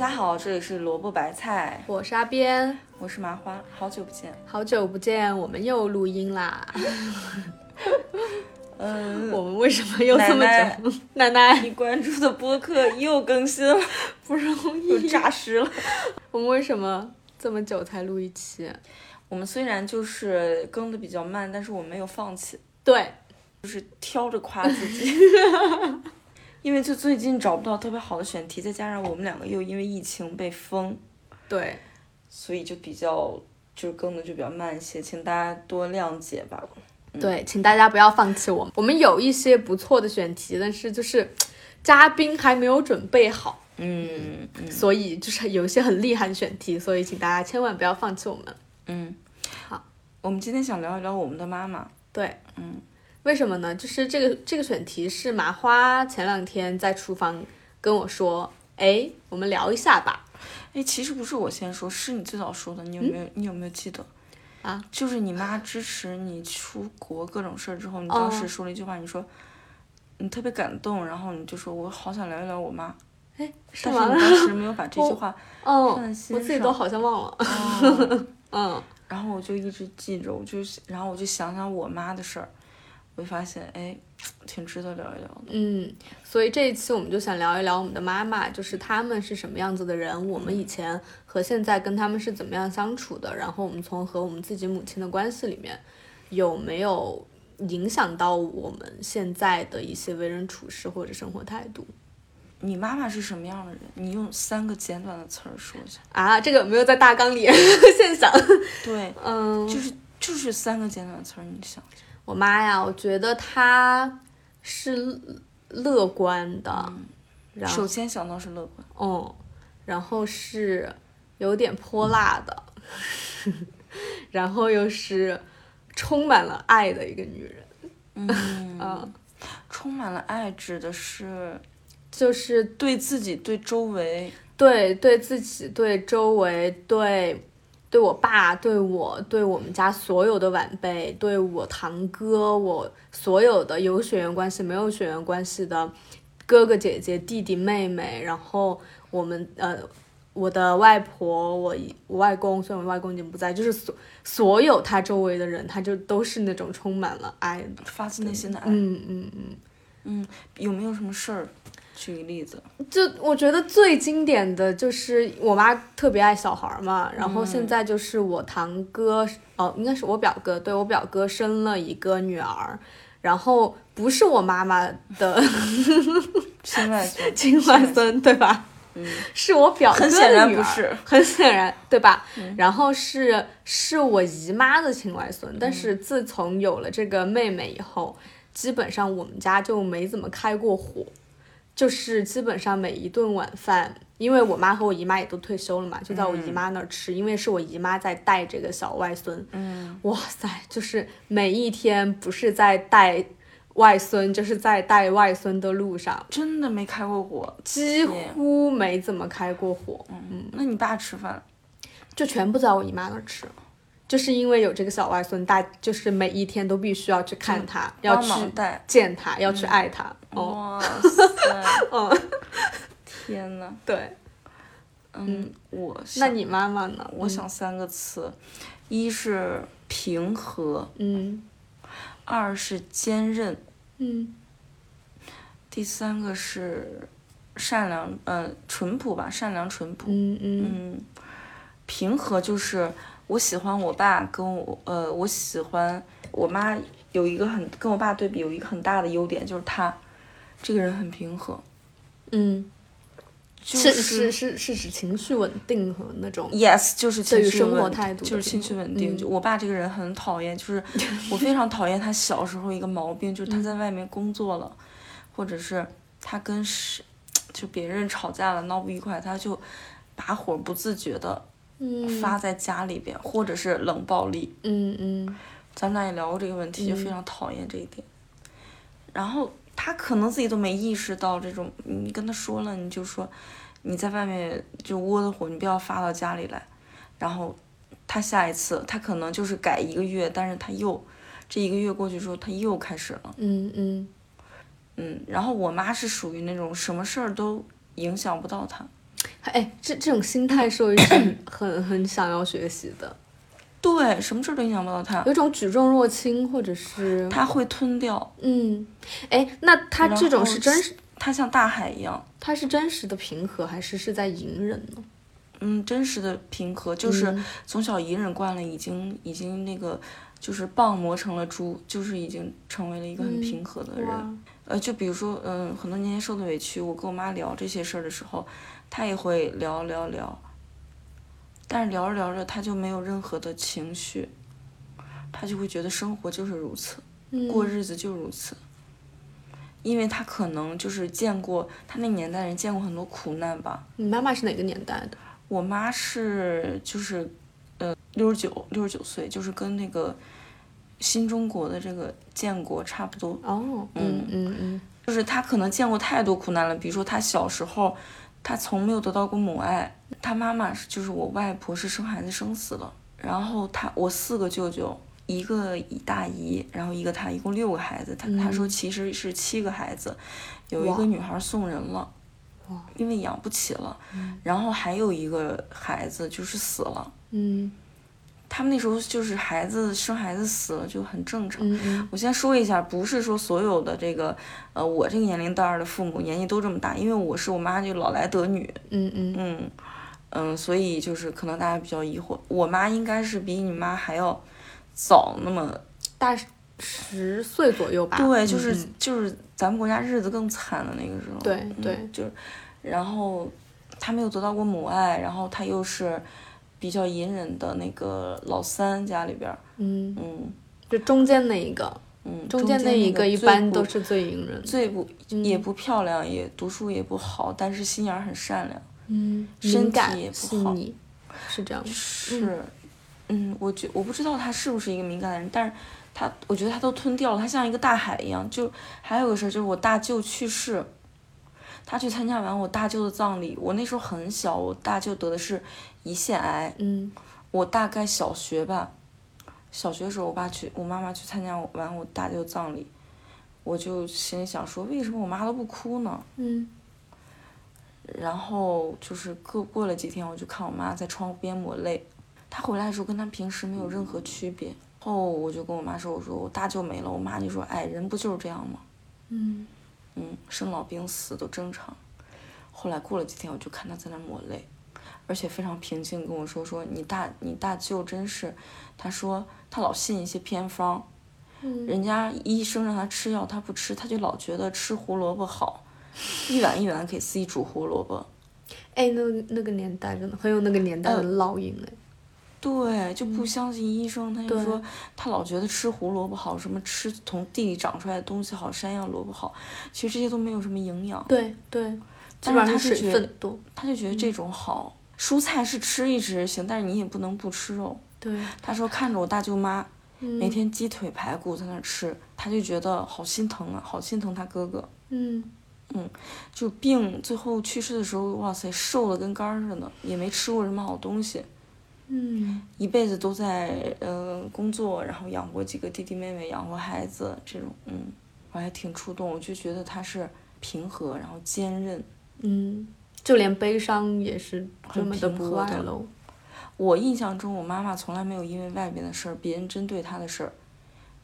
家好，这里是萝卜白菜，我是阿边，我是麻花，好久不见。好久不见，我们又录音啦。嗯，我们为什么又这么奶久？奶奶你关注的播客又更新了，不容易又易。诈尸了。我们为什么这么久才录一期？我们虽然就是更的比较慢，但是我们没有放弃，对，就是挑着夸自己。因为就最近找不到特别好的选题，再加上我们两个又因为疫情被封，对，所以就比较就是更的就比较慢一些，请大家多谅解吧。对，请大家不要放弃我们。我们有一些不错的选题，但是就是 嘉宾还没有准备好，嗯嗯所以就是有一些很厉害的选题，所以请大家千万不要放弃我们。嗯，好，我们今天想聊一聊我们的妈妈。对，嗯，为什么呢？就是这个这个选题是麻花前两天在厨房跟我说，哎，我们聊一下吧。哎，其实不是我先说，是你最早说的。你有没有？你有没有记得？啊，就是你妈支持你出国各种事儿之后，你哦当时说了一句话，你说你特别感动，然后你就说我好想聊一聊我妈，哎，是但是吗你？当时没有把这句话哦放在，心上我自己都好像忘了。哦 嗯，然后我就一直记着，我就然后我就想想我妈的事儿，我就发现哎，挺值得聊一聊的。嗯，所以这一期我们就想聊一聊我们的妈妈，就是他们是什么样子的人，我们以前和现在跟他们是怎么样相处的，然后我们从和我们自己母亲的关系里面有没有影响到我们现在的一些为人处事或者生活态度你妈妈是什么样的人？你用三个简短的词儿说一下。啊？这个没有在大纲里 现想。对，嗯，就是就是三个简短词儿，你想一下。我妈呀，我觉得她是乐乐观的，首先想到是乐观。嗯，然后是有点泼辣的，然后又是充满了爱的一个女人。嗯，嗯，充满了爱指的是就是对自己、对周围，对对自己、对周围、对对我爸、对我、对我们家所有的晚辈、对我堂哥、我所有的有血缘关系、没有血缘关系的哥哥姐姐、弟弟妹妹，然后我们呃。我的外婆，我姨我外公，虽然我外公已经不在，就是所所有他周围的人，他就都是那种充满了爱的。发自内心的爱。嗯嗯嗯嗯。有没有什么事儿？举个例子。就我觉得最经典的就是我妈特别爱小孩儿嘛，然后现在就是我堂哥，哦，应该是我表哥，对我表哥生了一个女儿，然后不是我妈妈的 亲外孙。亲外孙，对吧？嗯，是我表哥的很显然女儿不是。很显然，对吧？然后是是我姨妈的亲外孙，但是自从有了这个妹妹以后，基本上我们家就没怎么开过火，就是基本上每一顿晚饭，因为我妈和我姨妈也都退休了嘛，就在我姨妈那儿吃，因为是我姨妈在带这个小外孙。嗯，哇塞，就是每一天不是在带外孙，就是在带外孙的路上，真的没开过火。几乎没怎么开过火。嗯，那你爸吃饭？就全部在我姨妈那儿吃，就是因为有这个小外孙，大就是每一天都必须要去看他，要去带。见他，要去爱他。哦，哇塞！嗯，天呐。对。嗯，我想那你妈妈呢？我想三个词，一是平和，嗯二是坚韧，嗯第三个是善良，呃，淳朴吧，善良淳朴。嗯嗯嗯，平和就是我喜欢我爸跟我，呃，我喜欢我妈有一个很跟我爸对比有一个很大的优点，就是他这个人很平和，嗯，就是是是是指情绪稳定和那种。yes 就是对于情绪稳生活态度就是情绪稳定。嗯就我爸这个人很讨厌，就是我非常讨厌他小时候一个毛病，就是嗯他在外面工作了，或者是他跟谁就别人吵架了，闹不愉快，他就把火不自觉的嗯发在家里边，或者是冷暴力。嗯嗯咱们俩也聊过这个问题，就非嗯常讨厌这一点。然后他可能自己都没意识到这种，你跟他说了，你就说你在外面就窝的火，你不要发到家里来。然后他下一次他可能就是改一个月，但是他又这一个月过去之后，他又开始了。嗯嗯嗯，然后我妈是属于那种什么事儿都影响不到他。哎，这这种心态是很很想要学习的，对，什么事儿都影响不到他，有种举重若轻，或者是他会吞掉。嗯，哎，那他这种是真实，他像大海一样，他是真实的平和，还是是在隐忍呢？嗯，真实的平和就是从小隐忍惯了，已经已经那个就是蚌磨成了猪，就是已经成为了一个很平和的人。呃，就比如说，嗯，很多年前受的委屈，我跟我妈聊这些事儿的时候，她也会聊聊聊，但是聊着聊着，他就没有任何的情绪，他就会觉得生活就是如此，过日子就如此，因为他可能就是见过，他那年代人见过很多苦难吧。你妈妈是哪个年代的？我妈是就是，呃，六十九六十九岁，就是跟那个新中国的这个建国差不多。哦，嗯嗯嗯，就是他可能见过太多苦难了，比如说他小时候，她从没有得到过母爱，她妈妈是就是我外婆是生孩子生死了，然后她我四个舅舅，一个姨大姨，然后一个她，一共六个孩子，她她说其实是七个孩子，有一个女孩送人了。因为养不起了，然后还有一个孩子就是死了。嗯，他们那时候就是孩子生孩子死了就很正常。嗯我先说一下，不是说所有的这个呃我这个年龄段的父母年纪都这么大，因为我是我妈就老来得女。嗯嗯嗯嗯，所以就是可能大家比较疑惑，我妈应该是比你妈还要早那么大十岁左右吧？对，就是就是。咱们国家日子更惨的那个时候，对对，就是，然后她没有得到过母爱，然后她又是比较隐忍的那个老三家里边，嗯嗯，就中间那一个，嗯，中间那一个一般都是最隐忍，最不也不漂亮，也读书也不好，但是心眼很善良，嗯，身体也不好，是这样，是，嗯，我觉我不知道他是不是一个敏感的人，但是。他，我觉得他都吞掉了，他像一个大海一样。就还有个事儿，就是我大舅去世，他去参加完我大舅的葬礼。我那时候很小，我大舅得的是胰腺癌。嗯，我大概小学吧，小学的时候，我爸去，我妈妈去参加完我大舅葬礼，我就心里想说，为什么我妈都不哭呢？嗯。然后就是过过了几天，我就看我妈在窗户边抹泪，她回来的时候跟她平时没有任何区别。后我就跟我妈说，我说我大舅没了，我妈就说，哎，人不就是这样吗？嗯，嗯，生老病死都正常。后来过了几天，我就看她在那抹泪，而且非常平静跟我说说，你大你大舅真是，他说他老信一些偏方，人家医生让他吃药他不吃，他就老觉得吃胡萝卜好，一碗一碗给自己煮胡萝卜。哎，那那个年代真的很有那个年代的烙印哎。对，就不相信医生，他就说他老觉得吃胡萝卜好，什么吃从地里长出来的东西好，山药萝卜好，其实这些都没有什么营养。对对，但是他是觉得，他就觉得这种好。蔬菜是吃一吃行，但是你也不能不吃肉。对，他说看着我大舅妈每天鸡腿排骨在那吃，他就觉得好心疼啊，好心疼他哥哥。嗯嗯，就病最后去世的时候，哇塞，瘦的跟干儿似的，也没吃过什么好东西。嗯，一辈子都在呃工作，然后养活几个弟弟妹妹，养活孩子，这种嗯，我还挺触动，我就觉得他是平和，然后坚韧，嗯，就连悲伤也是这么的不外露。我印象中，我妈妈从来没有因为外边的事儿，别人针对她的事儿，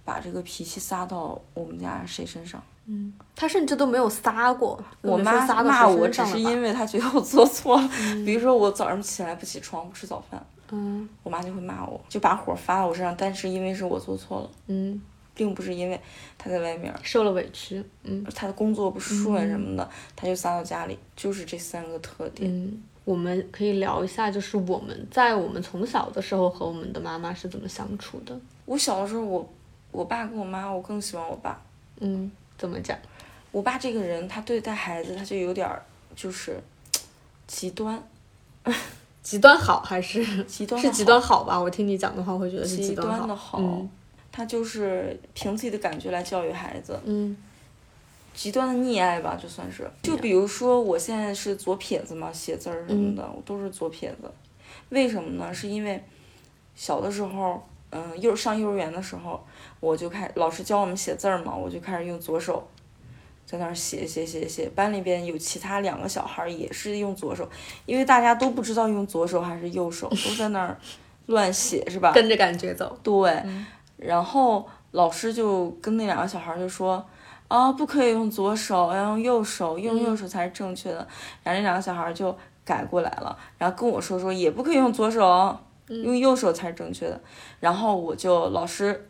把这个脾气撒到我们家谁身上。嗯，她甚至都没有撒过。我妈骂我只是因为她觉得我做错了，比如说我早上起来不起床，不吃早饭。嗯，我妈就会骂我，就把火发到我身上，但是因为是我做错了，嗯，并不是因为他在外面受了委屈，嗯，他的工作不顺什么的，他就撒到家里，就是这三个特点。嗯，我们可以聊一下，就是我们在我们从小的时候和我们的妈妈是怎么相处的。我小的时候，我我爸跟我妈，我更喜欢我爸。嗯，怎么讲？我爸这个人，他对待孩子，他就有点儿就是极端。极端好还是极端是极端好吧？我听你讲的话，会觉得是极端的好。嗯，他就是凭自己的感觉来教育孩子。嗯，极端的溺爱吧，就算是。就比如说，我现在是左撇子嘛，写字儿什么的，我都是左撇子。为什么呢？是因为小的时候，嗯，幼上幼儿园的时候，我就开老师教我们写字儿嘛，我就开始用左手在那儿写写写写。班里边有其他两个小孩儿也是用左手，因为大家都不知道用左手还是右手，都在那儿乱写，是吧？跟着感觉走。对，然后老师就跟那两个小孩儿就说。啊，不可以用左手，要用右手，用右手才是正确的。然后那两个小孩儿就改过来了，然后跟我说说也不可以用左手，用右手才是正确的。然后我就老师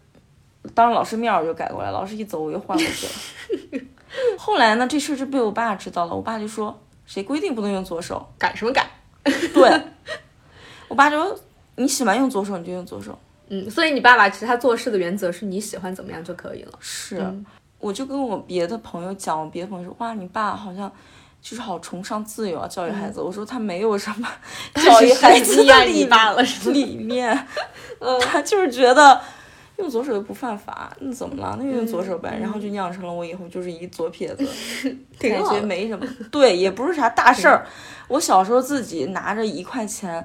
当着老师面儿我就改过来，老师一走我又换过去了。后来呢，这事儿就被我爸知道了，我爸就说谁规定不能用左手？改什么改？对，我爸就说你喜欢用左手你就用左手。嗯，所以你爸爸其实他做事的原则是你喜欢怎么样就可以了。是，我就跟我别的朋友讲，我别的朋友说哇，你爸好像就是好崇尚自由啊，教育孩子。我说他没有什么教育孩子的理爸了是吧理念，他就是觉得用左手又不犯法，那怎么了？那就用左手呗。然后就酿成了我以后就是一左撇子，感觉没什么。对，也不是啥大事儿。我小时候自己拿着一块钱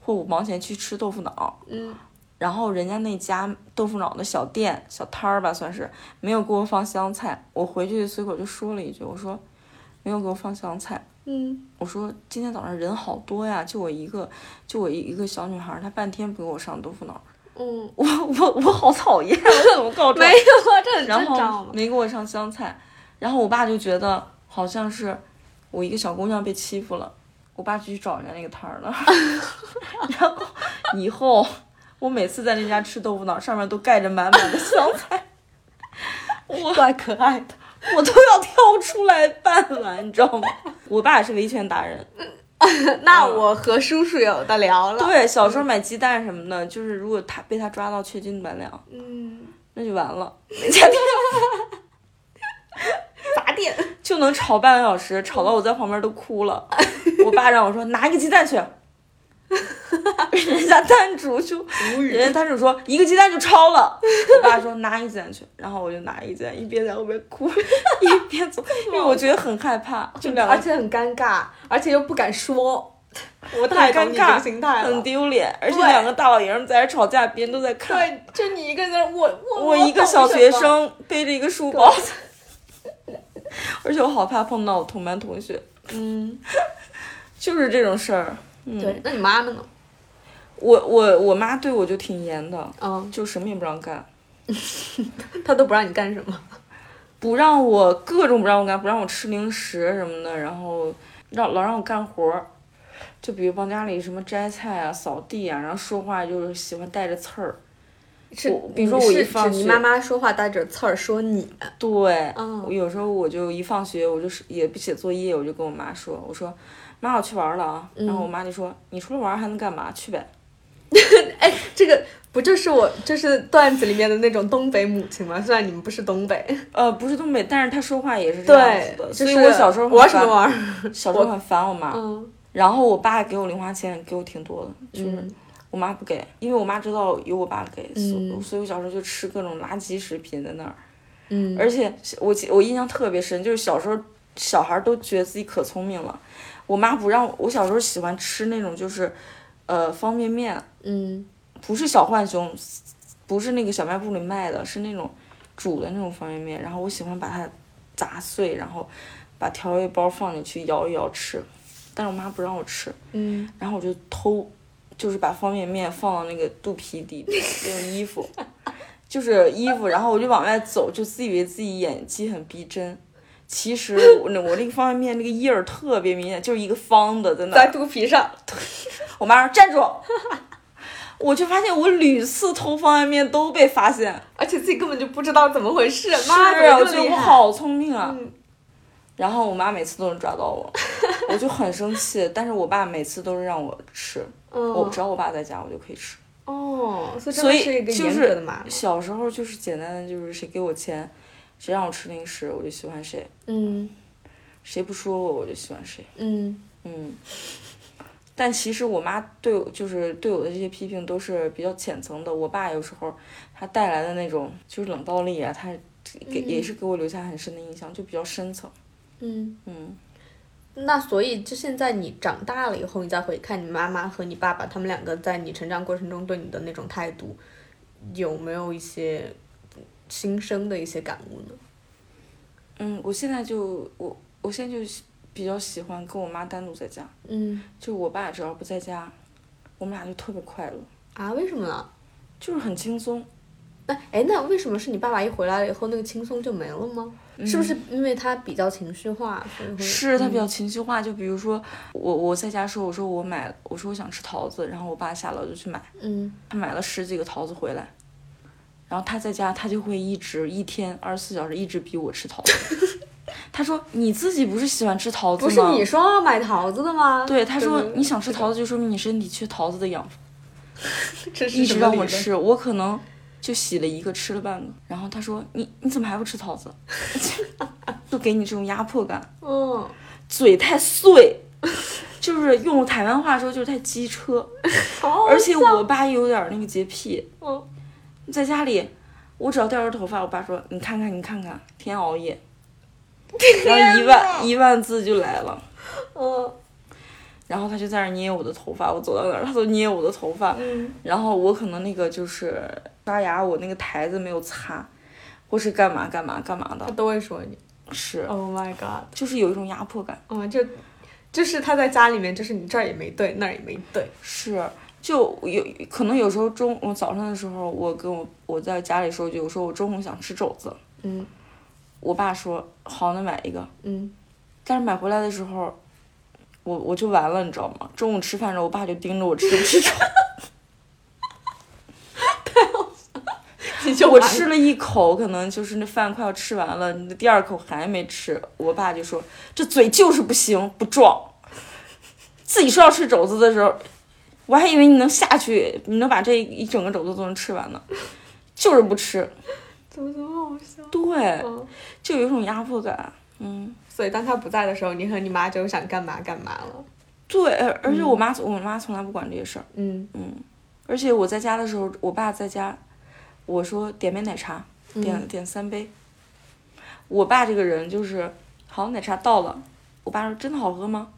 或五毛钱去吃豆腐脑，嗯，然后人家那家豆腐脑的小店小摊儿吧，算是没有给我放香菜，我回去随口就说了一句，我说没有给我放香菜。嗯，我说今天早上人好多呀，就我一个，就我一一个小女孩儿，她半天不给我上豆腐脑，嗯，我我我好讨厌，我怎么告状？没有啊，这很然正常嘛。后没给我上香菜，然后我爸就觉得好像是我一个小姑娘被欺负了，我爸就去找人家那个摊儿了，然后以后我每次在那家吃豆腐脑，上面都盖着满满的香菜，我怪可爱的。我都要挑出来拌了，你知道吗？我爸也是维权达人，那我和叔叔有的聊了。对，小时候买鸡蛋什么的，就是如果他被他抓到缺斤短两，嗯，那就完了，那家店 砸店。就能吵半个小时，吵到我在旁边都哭了。我爸让我说拿一个鸡蛋去，人家摊主就，人家摊主说一个鸡蛋就超了。我爸说拿一蛋去，然后我就拿一蛋，一边在后面哭，一边走，因为我觉得很害怕，就两个而且很尴尬，而且又不敢说。我太尴尬个心态了。很丢脸，而且两个大老爷们在这吵架，别人都在看。对，就你一个人在，我我我一个小学生背着一个书包，而且我好怕碰到我同班同学，嗯，就是这种事儿。嗯，对，那你妈妈呢？我我我妈对我就挺严的，嗯，就什么也不让干，她都不让你干什么。不让我各种不让我干，不让我吃零食什么的，然后让老让我干活儿，就比如帮家里什么摘菜啊、扫地啊，然后说话就是喜欢带着刺儿。是我，比如说我一放学你妈妈说话带着刺儿说你。对，嗯我有时候我就一放学，我就是也不写作业，我就跟我妈说，我说妈，我去玩了啊。然后我妈就说，你除了玩还能干嘛？去呗。哎，这个不就是我就是段子里面的那种东北母亲吗？虽然你们不是东北。呃，不是东北，但是她说话也是这样的，，所以我小时候玩什么玩？小时候很烦我妈。嗯然后我爸给我零花钱，给我挺多的，就是嗯我妈不给，因为我妈知道有我爸给，所、嗯所以我小时候就吃各种垃圾食品在那儿。嗯，而且我记我印象特别深，就是小时候小孩都觉得自己可聪明了，我妈不让我，小时候喜欢吃那种就是，呃方便面，嗯不是小浣熊，不是那个小卖部里卖的，是那种煮的那种方便面，然后我喜欢把它砸碎，然后把调味包放进去摇一摇吃，但是我妈不让我吃，嗯，然后我就偷，就是把方便面放到那个肚皮底边，用衣服，就是衣服，然后我就往外走，就自以为自己演技很逼真。其实我那我那个方便面那个印儿特别明显，就是一个方的在那在。肚皮上。我妈说站住，我就发现我屡次偷方便面都被发现。而且自己根本就不知道怎么回事，妈怎啊，我觉得？我好聪明啊。嗯然后我妈每次都能抓到我，我就很生气。但是我爸每次都是让我吃，我嗯只要我爸在家，我就可以吃。哦，所以就是。小时候就是简单的，就是谁给我钱，谁让我吃零食，我就喜欢谁；嗯谁不说我，我就喜欢谁。嗯嗯。但其实我妈对我就是对我的这些批评都是比较浅层的。我爸有时候他带来的那种就是冷暴力啊，他给、也是给我留下很深的印象，就比较深层。嗯。嗯，那所以，就现在你长大了以后，你再回看你妈妈和你爸爸他们两个在你成长过程中对你的那种态度，有没有一些新生的一些感悟呢？嗯，我现在就我我现在就喜比较喜欢跟我妈单独在家，嗯就我爸只要不在家，我们俩就特别快乐，啊，为什么呢？就是很轻松。那哎，那为什么是你爸爸一回来了以后，那个轻松就没了吗？是不是因为他比较情绪化，所以？是他比较情绪化，就比如说我我在家说，我说我买，我说我想吃桃子，然后我爸下楼就去买，嗯他买了十几个桃子回来，然后他在家他就会一直一天二十四小时一直逼我吃桃子。他说你自己不是喜欢吃桃子吗？不是你说要买桃子的吗？对，他说你想吃桃子，就说明你身体缺桃子的养分，一直。让我吃，我可能就洗了一个，吃了半个。然后他说你你怎么还不吃桃子？就给你这种压迫感，嗯，嘴太碎，就是用台湾话说就是太机车，而且我爸有点那个洁癖，嗯在家里我只要掉根头发，我爸说你看看你看看，天天熬夜，然后一万一万字就来了。嗯然后他就在那儿捏我的头发，我走到哪儿他都捏我的头发，嗯然后我可能那个就是刷牙，我那个台子没有擦，或是干嘛干嘛干嘛的，他都会说你。是 Oh my god！就是有一种压迫感，嗯，就就是他在家里面，就是你这儿也没对，那儿也没对。是就有可能有时候中我早上的时候，我跟我我在家里说，就我说我中午想吃肘子，嗯我爸说好，那买一个，嗯，但是买回来的时候，我我就完了，你知道吗？中午吃饭的时候，我爸就盯着我吃不吃肘。你就完我吃了一口，可能就是那饭快要吃完了，你的第二口还没吃，我爸就说这嘴就是不行，不壮。自己说要吃肘子的时候，我还以为你能下去，你能把这一整个肘子都能吃完呢，就是不吃。怎么这么好笑？对，嗯，就有一种压迫感。嗯，所以当他不在的时候，你和你妈就想干嘛干嘛了。对，而而且我妈我妈从来不管这些事儿。嗯而且我在家的时候，我爸在家，我说点杯奶茶，点、点三杯。我爸这个人就是，好奶茶到了，我爸说真的好喝吗？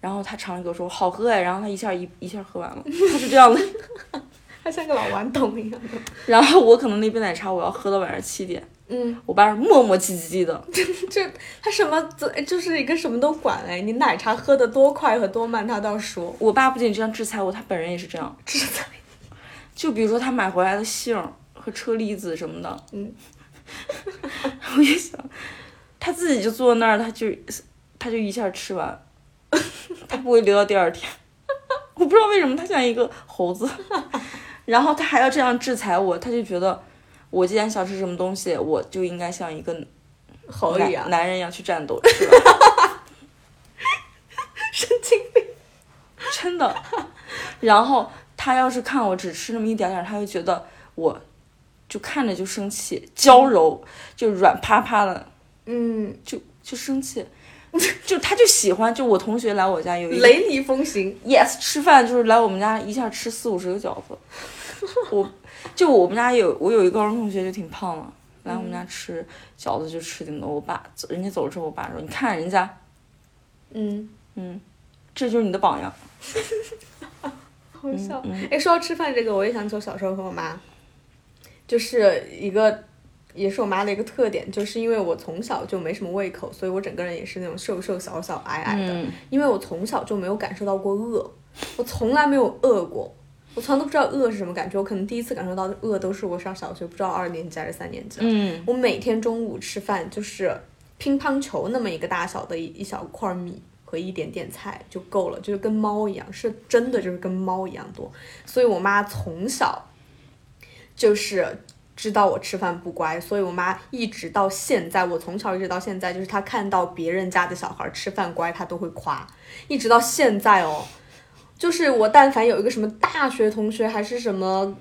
然后他尝了一口说好喝哎，然后他一下一一下喝完了，他是这样的。他像个老顽童一样的。然后我可能那杯奶茶我要喝到晚上七点，嗯，我爸是磨磨唧唧的，这他什么就是一个什么都管哎，你奶茶喝的多快和多慢他倒说。我爸不仅这样制裁我，他本人也是这样。制裁。就比如说他买回来的杏儿和车厘子什么的，嗯，我就想，他自己就坐那儿，他就他就一下吃完，他不会留到第二天。我不知道为什么他像一个猴子，然后他还要这样制裁我，他就觉得我既然想吃什么东西，我就应该像一个男猴一样，男人一样去战斗，是吧？神经病。真的。然后他要是看我只吃那么一点点，他就觉得我就看着就生气，娇柔就软趴趴的，嗯，就就生气，就他就喜欢，就我同学来我家有一个雷厉风行。yes 吃饭就是来我们家一下吃四五十个饺子，我就我们家有我有一个高中同学就挺胖的，来我们家吃饺子就吃挺多，我爸人家走了之后，我爸说你看人家，嗯，嗯，这就是你的榜样，好笑。嗯哎、说到吃饭这个，我也想起我小时候和我妈，就是一个，也是我妈的一个特点，就是因为我从小就没什么胃口，所以我整个人也是那种瘦瘦小小矮矮的。嗯因为我从小就没有感受到过饿，我从来没有饿过，我从来都不知道饿是什么感觉。我可能第一次感受到的饿都是我上小学，不知道二年级还是三年级了。嗯我每天中午吃饭就是乒乓球那么一个大小的一一小块米和一点点菜就够了，就是跟猫一样，是真的就是跟猫一样多。所以我妈从小就是知道我吃饭不乖，所以我妈一直到现在，我从小一直到现在，就是她看到别人家的小孩吃饭乖，她都会夸，一直到现在哦。就是我但凡有一个什么大学同学，还是什么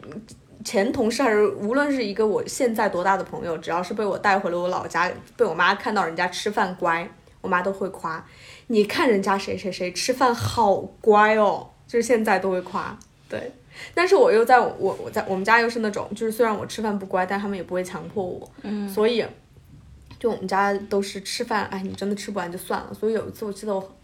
前同事，还是无论是一个我现在多大的朋友，只要是被我带回了我老家，被我妈看到人家吃饭乖，我妈都会夸。你看人家谁谁谁吃饭好乖哦，就是现在都会夸。对，但是我又在我我在我们家又是那种，就是虽然我吃饭不乖，但他们也不会强迫我，嗯。所以就我们家都是吃饭，哎，你真的吃不完就算了。所以有一次我记得我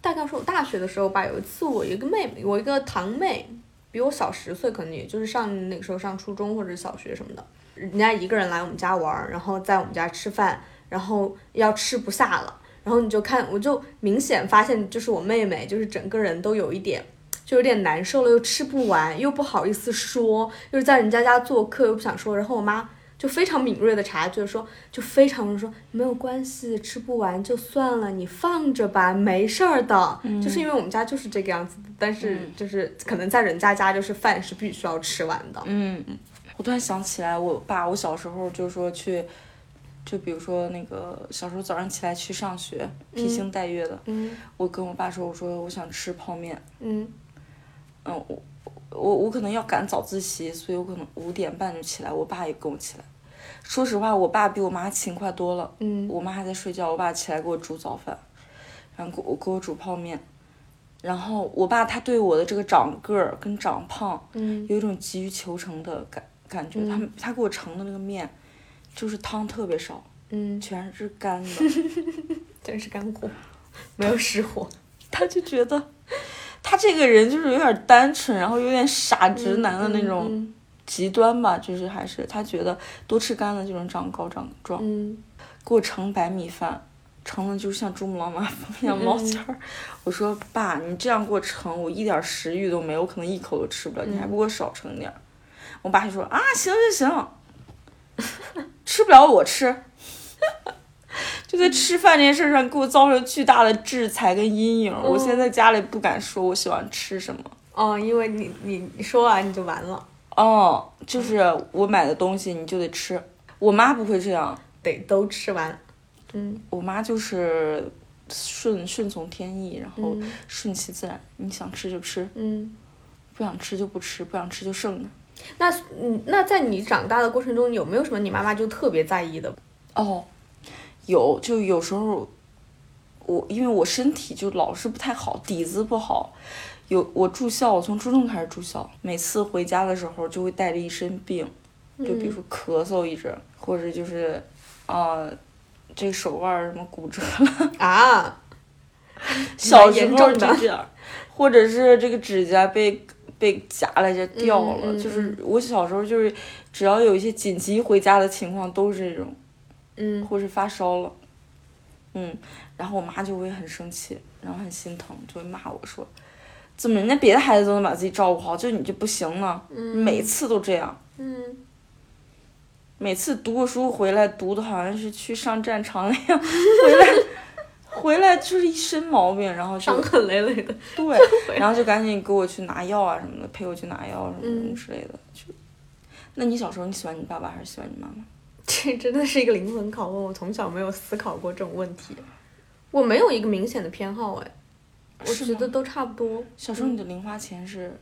大概是我大学的时候吧，有一次我一个妹妹，我一个堂妹，比我小十岁，可能也就是上那个时候上初中或者小学什么的，人家一个人来我们家玩儿，然后在我们家吃饭，然后要吃不下了，然后你就看，我就明显发现，就是我妹妹，就是整个人都有一点，就有点难受了，又吃不完，又不好意思说，又是在人家家做客，又不想说，然后我妈。就非常敏锐的察觉，说就非常说没有关系，吃不完就算了，你放着吧，没事儿的。就是因为我们家就是这个样子，但是就是可能在人家家就是饭是必须要吃完的。嗯，我突然想起来，我爸，我小时候就说去，就比如说那个小时候早上起来去上学，披星戴月的。嗯。我跟我爸说，我说我想吃泡面。嗯。嗯，我。我我可能要赶早自习，所以我可能五点半就起来。我爸也跟我起来。说实话，我爸比我妈勤快多了。嗯。我妈还在睡觉，我爸起来给我煮早饭，然后给我给我煮泡面。然后我爸他对我的这个长个儿跟长胖，嗯，有一种急于求成的感感觉。他他给我盛的那个面，就是汤特别少，嗯，全是干的，全是干货，没有实货。他就觉得。他这个人就是有点单纯，然后有点傻直男的那种极端吧，就是还是他觉得多吃干的就能长高长壮。给我盛白米饭，盛的就像珠穆朗玛峰一样冒尖儿。我说爸，你这样给我盛，我一点食欲都没有，我可能一口都吃不了，你还不给我少盛点儿。我爸就说啊，行行行，吃不了我吃。就在吃饭这件事上给我造成巨大的制裁跟阴影。我现在家里不敢说我喜欢吃什么。哦，因为你你你说完你就完了。哦，就是我买的东西你就得吃。我妈不会这样，得都吃完。嗯，我妈就是顺顺从天意，然后顺其自然。你想吃就吃，嗯，不想吃就不吃，不想吃就剩着。那嗯，那在你长大的过程中，有没有什么你妈妈就特别在意的？哦。有，就有时候，我因为我身体就老是不太好，底子不好。有我住校，我从初中开始住校，每次回家的时候就会带着一身病，就比如说咳嗽一阵，或者就是，啊，这手腕什么骨折了 啊，小时候就这样，或者是这个指甲被被夹了就掉了，就是我小时候就是只要有一些紧急回家的情况都是这种。嗯，或是发烧了，嗯，然后我妈就会很生气，然后很心疼，就会骂我说：“怎么人家别的孩子都能把自己照顾好，就你就不行呢？每次都这样。”嗯，每次读过书回来，读的好像是去上战场那样，回来回来就是一身毛病，然后伤痕累累的。对，然后就赶紧给我去拿药啊什么的，陪我去拿药什么之类的。就，那你小时候你喜欢你爸爸还是喜欢你妈妈？这真的是一个灵魂拷问，我从小没有思考过这种问题。我没有一个明显的偏好，哎，我觉得都差不多。小时候你的零花钱是？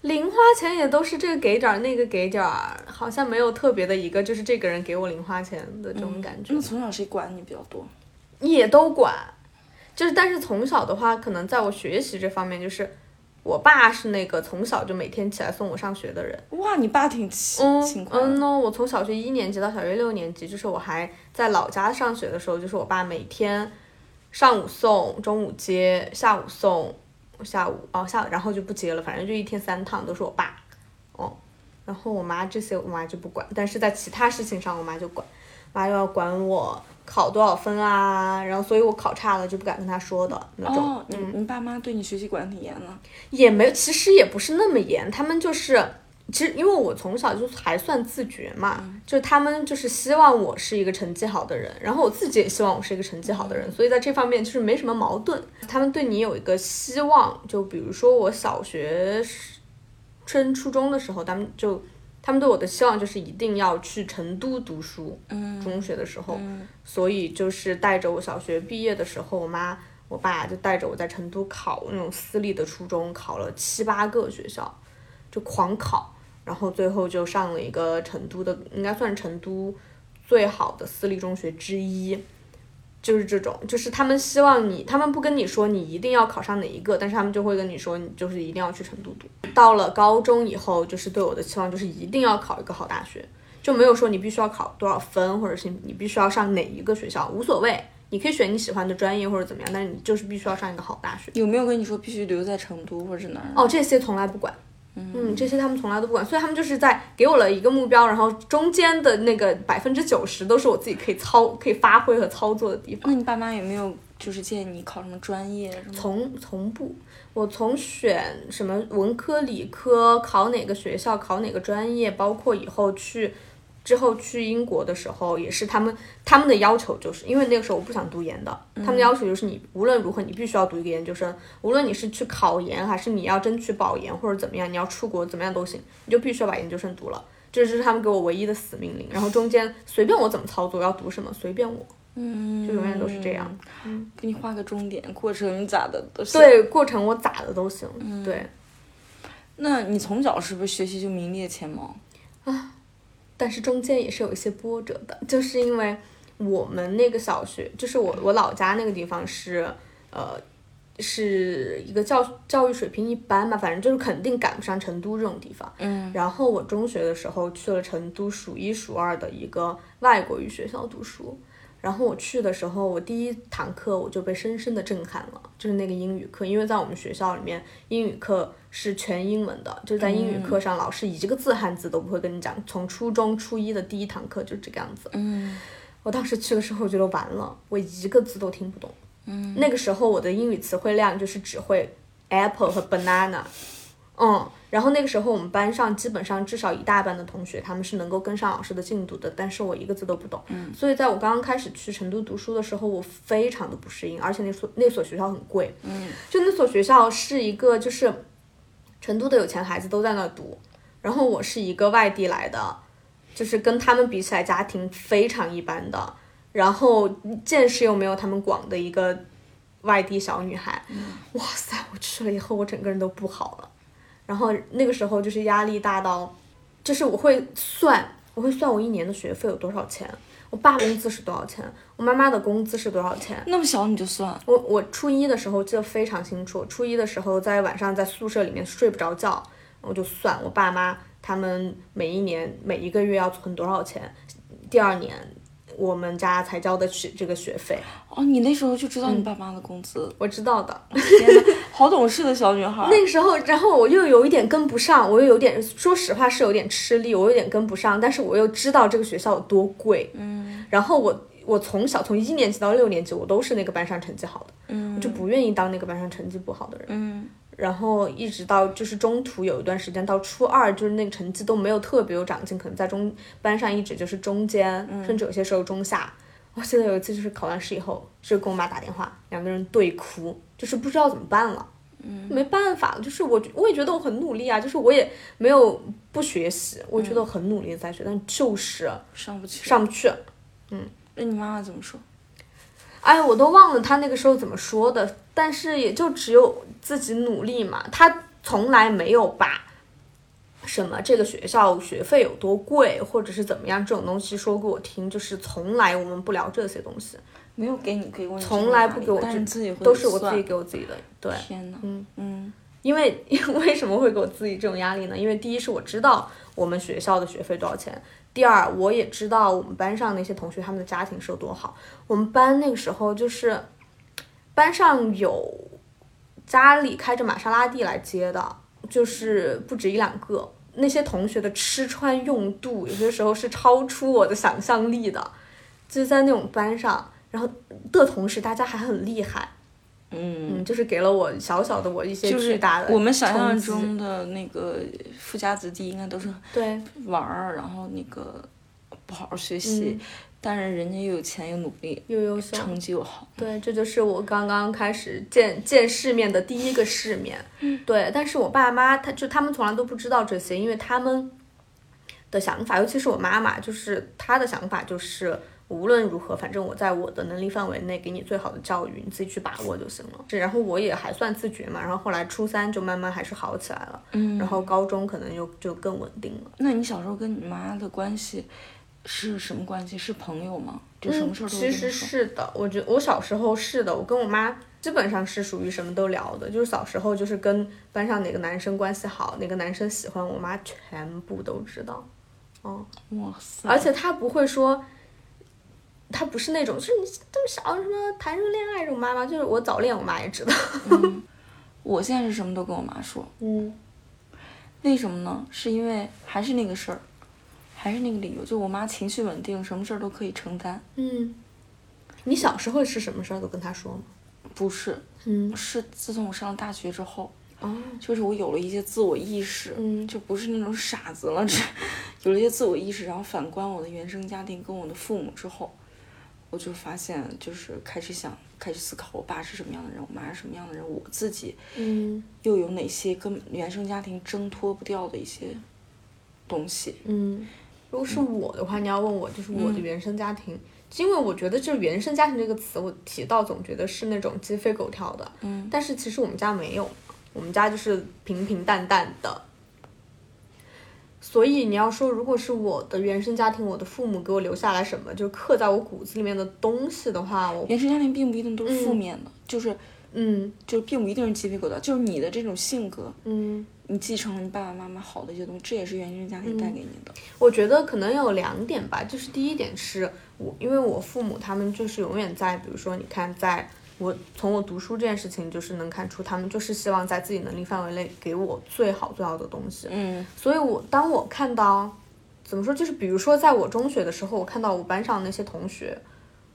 零花钱也都是这个给点儿，那个给点儿，好像没有特别的一个，就是这个人给我零花钱的这种感觉。那从小谁管你比较多？也都管，就是但是从小的话，可能在我学习这方面就是。我爸是那个从小就每天起来送我上学的人。哇，你爸挺勤勤快。嗯呢，我从小学一年级到小学六年级，就是我还在老家上学的时候，就是我爸每天上午送，中午接，下午送，下午哦下，然后就不接了，反正就一天三趟都是我爸。哦，然后我妈这些我妈就不管，但是在其他事情上我妈就管，妈又要管我。考多少分啊？然后，所以我考差了就不敢跟他说的那种。哦，你你爸妈对你学习管挺严了？也没，其实也不是那么严。他们就是，其实因为我从小就还算自觉嘛，就他们就是希望我是一个成绩好的人，然后我自己也希望我是一个成绩好的人，所以在这方面就是没什么矛盾。他们对你有一个希望，就比如说我小学升初中的时候，他们就。他们对我的希望就是一定要去成都读书，中学的时候，所以就是带着我小学毕业的时候，我妈我爸就带着我在成都考那种私立的初中，考了七八个学校，就狂考，然后最后就上了一个成都的，应该算成都最好的私立中学之一。就是这种，就是他们希望你，他们不跟你说你一定要考上哪一个，但是他们就会跟你说，你就是一定要去成都读。到了高中以后，就是对我的期望就是一定要考一个好大学，就没有说你必须要考多少分，或者是你必须要上哪一个学校，无所谓，你可以选你喜欢的专业或者怎么样，但是你就是必须要上一个好大学。有没有跟你说必须留在成都或者哪儿？哦，这些从来不管，嗯，这些他们从来都不管，所以他们就是在给我了一个目标，然后中间的那个百分之九十都是我自己可以操、可以发挥和操作的地方。那你爸妈有没有就是建议你考什么专业什么？从从不，我从选什么文科、理科，考哪个学校，考哪个专业，包括以后去之后去英国的时候，也是他们他们的要求，就是因为那个时候我不想读研的，他们的要求就是你无论如何你必须要读一个研究生，无论你是去考研还是你要争取保研或者怎么样，你要出国怎么样都行，你就必须要把研究生读了。这是他们给我唯一的死命令，然后中间随便我怎么操作，要读什么随便我，嗯，就永远都是这样。给你画个终点，过程咋的都行。，对，过程我咋的都行。对，那你从小是不是学习就名列前茅？但是中间也是有一些波折的，就是因为我们那个小学，就是我我老家那个地方是，呃，是一个教教育水平一般嘛，反正就是肯定赶不上成都这种地方。嗯，然后我中学的时候去了成都数一数二的一个外国语学校读书。然后我去的时候，我第一堂课我就被深深的震撼了，就是那个英语课，因为在我们学校里面，英语课是全英文的，就是在英语课上，老师一个字汉字都不会跟你讲。从初中初一的第一堂课就这个样子。嗯我当时去的时候，我觉得完了，我一个字都听不懂。嗯，那个时候我的英语词汇量就是只会 apple 和 banana。嗯，然后那个时候我们班上基本上至少一大半的同学他们是能够跟上老师的进度的，但是我一个字都不懂。嗯，所以在我刚刚开始去成都读书的时候，我非常的不适应，而且那所那所学校很贵。嗯，就那所学校是一个就是成都的有钱孩子都在那儿读，然后我是一个外地来的，就是跟他们比起来家庭非常一般的，然后见识又没有他们广的一个外地小女孩。哇塞！我去了以后，我整个人都不好了。然后那个时候就是压力大到，就是我会算，我会算我一年的学费有多少钱，我爸工资是多少钱，我妈妈的工资是多少钱。那么小你就算，我我初一的时候记得非常清楚，初一的时候在晚上在宿舍里面睡不着觉，我就算我爸妈他们每一年每一个月要存多少钱，第二年我们家才交得起这个学费，哦，你那时候就知道你爸妈的工资，我知道的。天呐，好懂事的小女孩。那个时候，然后我又有一点跟不上，我又有点，说实话是有点吃力，我有点跟不上，但是我又知道这个学校有多贵，嗯，然后我我从小从一年级到六年级，我都是那个班上成绩好的，嗯。我就不愿意当那个班上成绩不好的人，嗯然后一直到就是中途有一段时间到初二，就是那个成绩都没有特别有长进，可能在中班上一直就是中间，甚至有些时候中下。我记得有一次就是考完试以后，就跟我妈打电话，两个人对哭，就是不知道怎么办了。嗯，没办法，就是我我也觉得我很努力啊，就是我也没有不学习，我觉得我很努力的在学，但就是上不去。上不去。嗯那你妈妈怎么说？哎，我都忘了他那个时候怎么说的，但是也就只有自己努力嘛。他从来没有把什么这个学校学费有多贵，或者是怎么样这种东西说给我听，就是从来我们不聊这些东西，没有给你给过你从来不给我这但是自己会都是我自己给我自己的。对，天呐，嗯嗯因为 为什么会给我自己这种压力呢？因为第一是我知道我们学校的学费多少钱，第二我也知道我们班上那些同学他们的家庭是有多好。我们班那个时候就是班上有家里开着玛莎拉蒂来接的，就是不止一两个。那些同学的吃穿用度，有些时候是超出我的想象力的，就在那种班上，然后的同时大家还很厉害，嗯，嗯，就是给了我小小的我一些就是巨大的我们想象中的那个富家子弟应该都是对玩儿，然后那个不好好学习，但是人家又有钱又努力，又优秀。成绩又好。对，这就是我刚刚开始见见世面的第一个世面。对，但是我爸妈他就他们从来都不知道这些，因为他们的想法，尤其是我妈妈，就是她的想法就是。无论如何，反正我在我的能力范围内给你最好的教育，你自己去把握就行了。是，然后我也还算自觉嘛，然后后来初三就慢慢还是好起来了，嗯，然后高中可能就就更稳定了。那你小时候跟你妈的关系是什么关系？是朋友吗？就什么事儿都嗯其实。是的，我觉我小时候是的，我跟我妈基本上是属于什么都聊的，就是小时候就是跟班上哪个男生关系好，哪个男生喜欢我妈，全部都知道。哦，哇塞！而且她不会说，她不是那种就是你这么小什么谈什么恋爱这种妈妈，就是我早恋，我妈也知道。我现在是什么都跟我妈说，嗯为什么呢？是因为还是那个事儿，还是那个理由，就我妈情绪稳定，什么事儿都可以承担。嗯，你小时候是什么事儿都跟她说吗？不是，嗯，是自从我上了大学之后，哦，就是我有了一些自我意识，嗯就不是那种傻子了，这 有了一些自我意识，然后反观我的原生家庭跟我的父母之后，我就发现，就是开始想，开始思考，我爸是什么样的人，我妈是什么样的人，我自己嗯又有哪些跟原生家庭挣脱不掉的一些东西。嗯，如果是我的话，你要问我就是我的原生家庭，因为我觉得就是原生家庭这个词，我提到总觉得是那种鸡飞狗跳的，嗯但是其实我们家没有，我们家就是平平淡淡的。所以你要说，如果是我的原生家庭，我的父母给我留下来什么，就刻在我骨子里面的东西的话，我原生家庭并不一定都是负面的，就是嗯。就并不一定是鸡皮疙瘩，就是你的这种性格，嗯，你继承了你爸爸妈妈好的一些东西，这也是原生家庭带给你的。我觉得可能有两点吧，就是第一点是我，因为我父母他们就是永远在，比如说你看，在我从我读书这件事情，就是能看出他们就是希望在自己能力范围内给我最好最好的东西。嗯所以我当我看到，怎么说，就是比如说在我中学的时候，我看到我班上那些同学，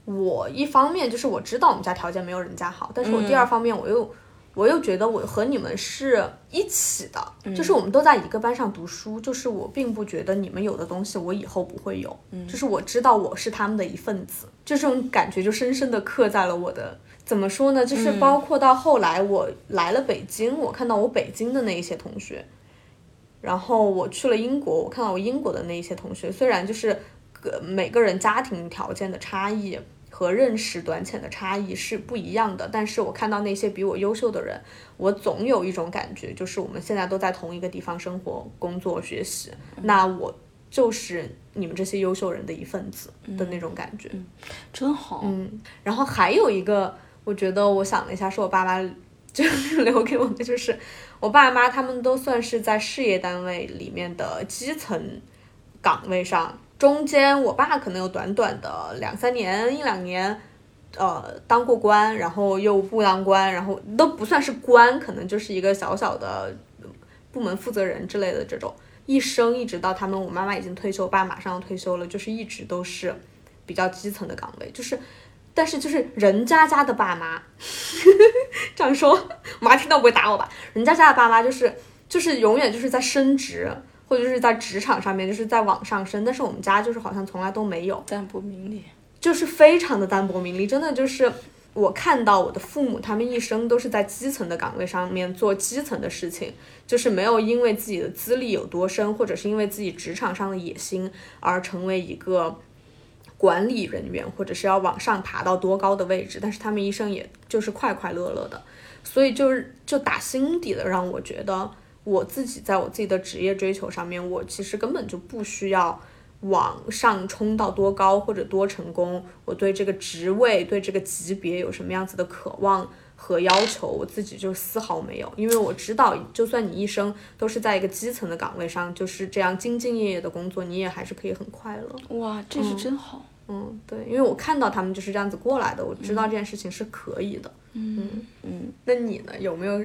我一方面就是我知道我们家条件没有人家好，但是我第二方面我又。我又觉得我和你们是一起的，就是我们都在一个班上读书，就是我并不觉得你们有的东西我以后不会有，嗯就是我知道我是他们的一份子，就这种感觉就深深的刻在了我的，怎么说呢？就是包括到后来我来了北京，我看到我北京的那一些同学，然后我去了英国，我看到我英国的那一些同学，虽然就是个每个人家庭条件的差异和认识短浅的差异是不一样的，但是我看到那些比我优秀的人，我总有一种感觉，就是我们现在都在同一个地方生活、工作、学习，那我就是你们这些优秀人的一份子的那种感觉。真好。嗯，然后还有一个，我觉得我想了一下，是我爸妈就 留给我的，就是我爸妈他们都算是在事业单位里面的基层岗位上，中间我爸可能有短短的两三年、一两年。呃，当过官，然后又不当官，然后都不算是官，可能就是一个小小的部门负责人之类的这种，一生一直到他们，我妈妈已经退休，爸马上要退休了，就是一直都是比较基层的岗位，就是，但是就是人家家的爸妈，这样说，我妈听到不会打我吧？人家家的爸妈就是就是永远就是在升职，或者是在职场上面就是在往上升，但是我们家就是好像从来都没有，淡泊名利。就是非常的淡泊名利，真的就是我看到我的父母，他们一生都是在基层的岗位上面做基层的事情，就是没有因为自己的资历有多深，或者是因为自己职场上的野心而成为一个管理人员，或者是要往上爬到多高的位置，但是他们一生也就是快快乐乐的，所以就是就打心底的让我觉得我自己在我自己的职业追求上面，我其实根本就不需要。往上冲到多高或者多成功，我对这个职位、对这个级别有什么样子的渴望和要求，我自己就丝毫没有，因为我知道，就算你一生都是在一个基层的岗位上，就是这样兢兢业业的工作，你也还是可以很快乐。哇，这是真好。嗯，对，因为我看到他们就是这样子过来的，我知道这件事情是可以的。嗯嗯，那你呢？有没有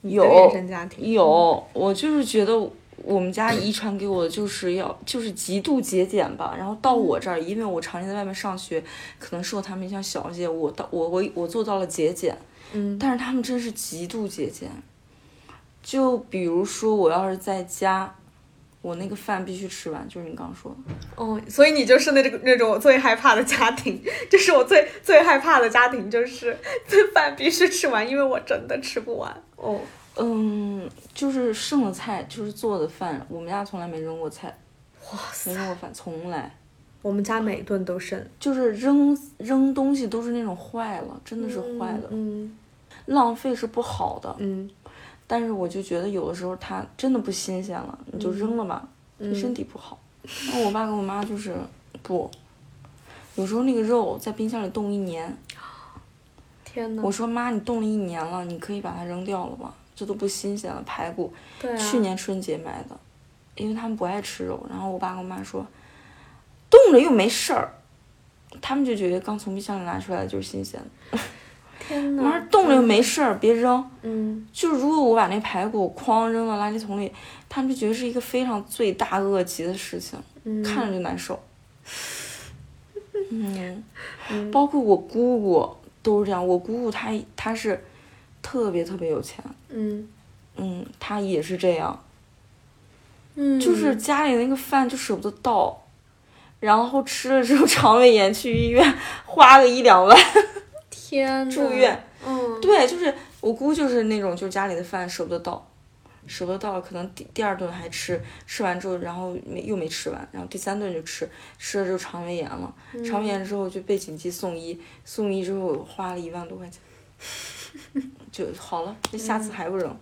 你有的原生家庭？有，我就是觉得我们家遗传给我的就是要就是极度节俭吧。然后到我这儿，因为我常年在外面上学，可能受他们影响小一些，我到我我我做到了节俭。嗯但是他们真是极度节俭。就比如说，我要是在家，我那个饭必须吃完，就是你刚刚说的。哦，所以你就是那个那种我最害怕的家庭，就是我最最害怕的家庭，就是这饭必须吃完，因为我真的吃不完。哦，嗯，就是剩的菜，就是做的饭，我们家从来没扔过菜，哇塞没扔过饭，从来。我们家每顿都剩，就是扔扔东西都是那种坏了，真的是坏了，嗯浪费是不好的。嗯但是我就觉得有的时候它真的不新鲜了，你就扔了吧，对身体不好。那我爸跟我妈就是不，有时候那个肉在冰箱里冻一年，天呐，我说妈，你冻了一年了，你可以把它扔掉了吧？这都不新鲜了，排骨，对啊，去年春节买的，因为他们不爱吃肉，然后我爸跟我妈说，冻着又没事儿，他们就觉得刚从冰箱里拿出来的就是新鲜的。天妈呐，冻着又没事儿，别扔。嗯。就如果我把那排骨哐扔到垃圾桶里，他们就觉得是一个非常罪大恶极的事情，嗯，看着就难受。嗯，嗯。包括我姑姑都是这样。我姑姑她她是特别特别有钱，嗯。嗯，她也是这样，嗯，就是家里那个饭就舍不得倒，然后吃了之后肠胃炎去医院花个一两万天呐。住院。嗯，对，就是我姑就是那种，就是家里的饭舍不得倒，舍不得倒，可能第第二顿还吃，吃完之后，然后没又没吃完，然后第三顿就吃，吃了之后肠胃炎了，肠胃炎之后就被紧急送医，送医之后花了一万多块钱，就好了，那下次还不扔，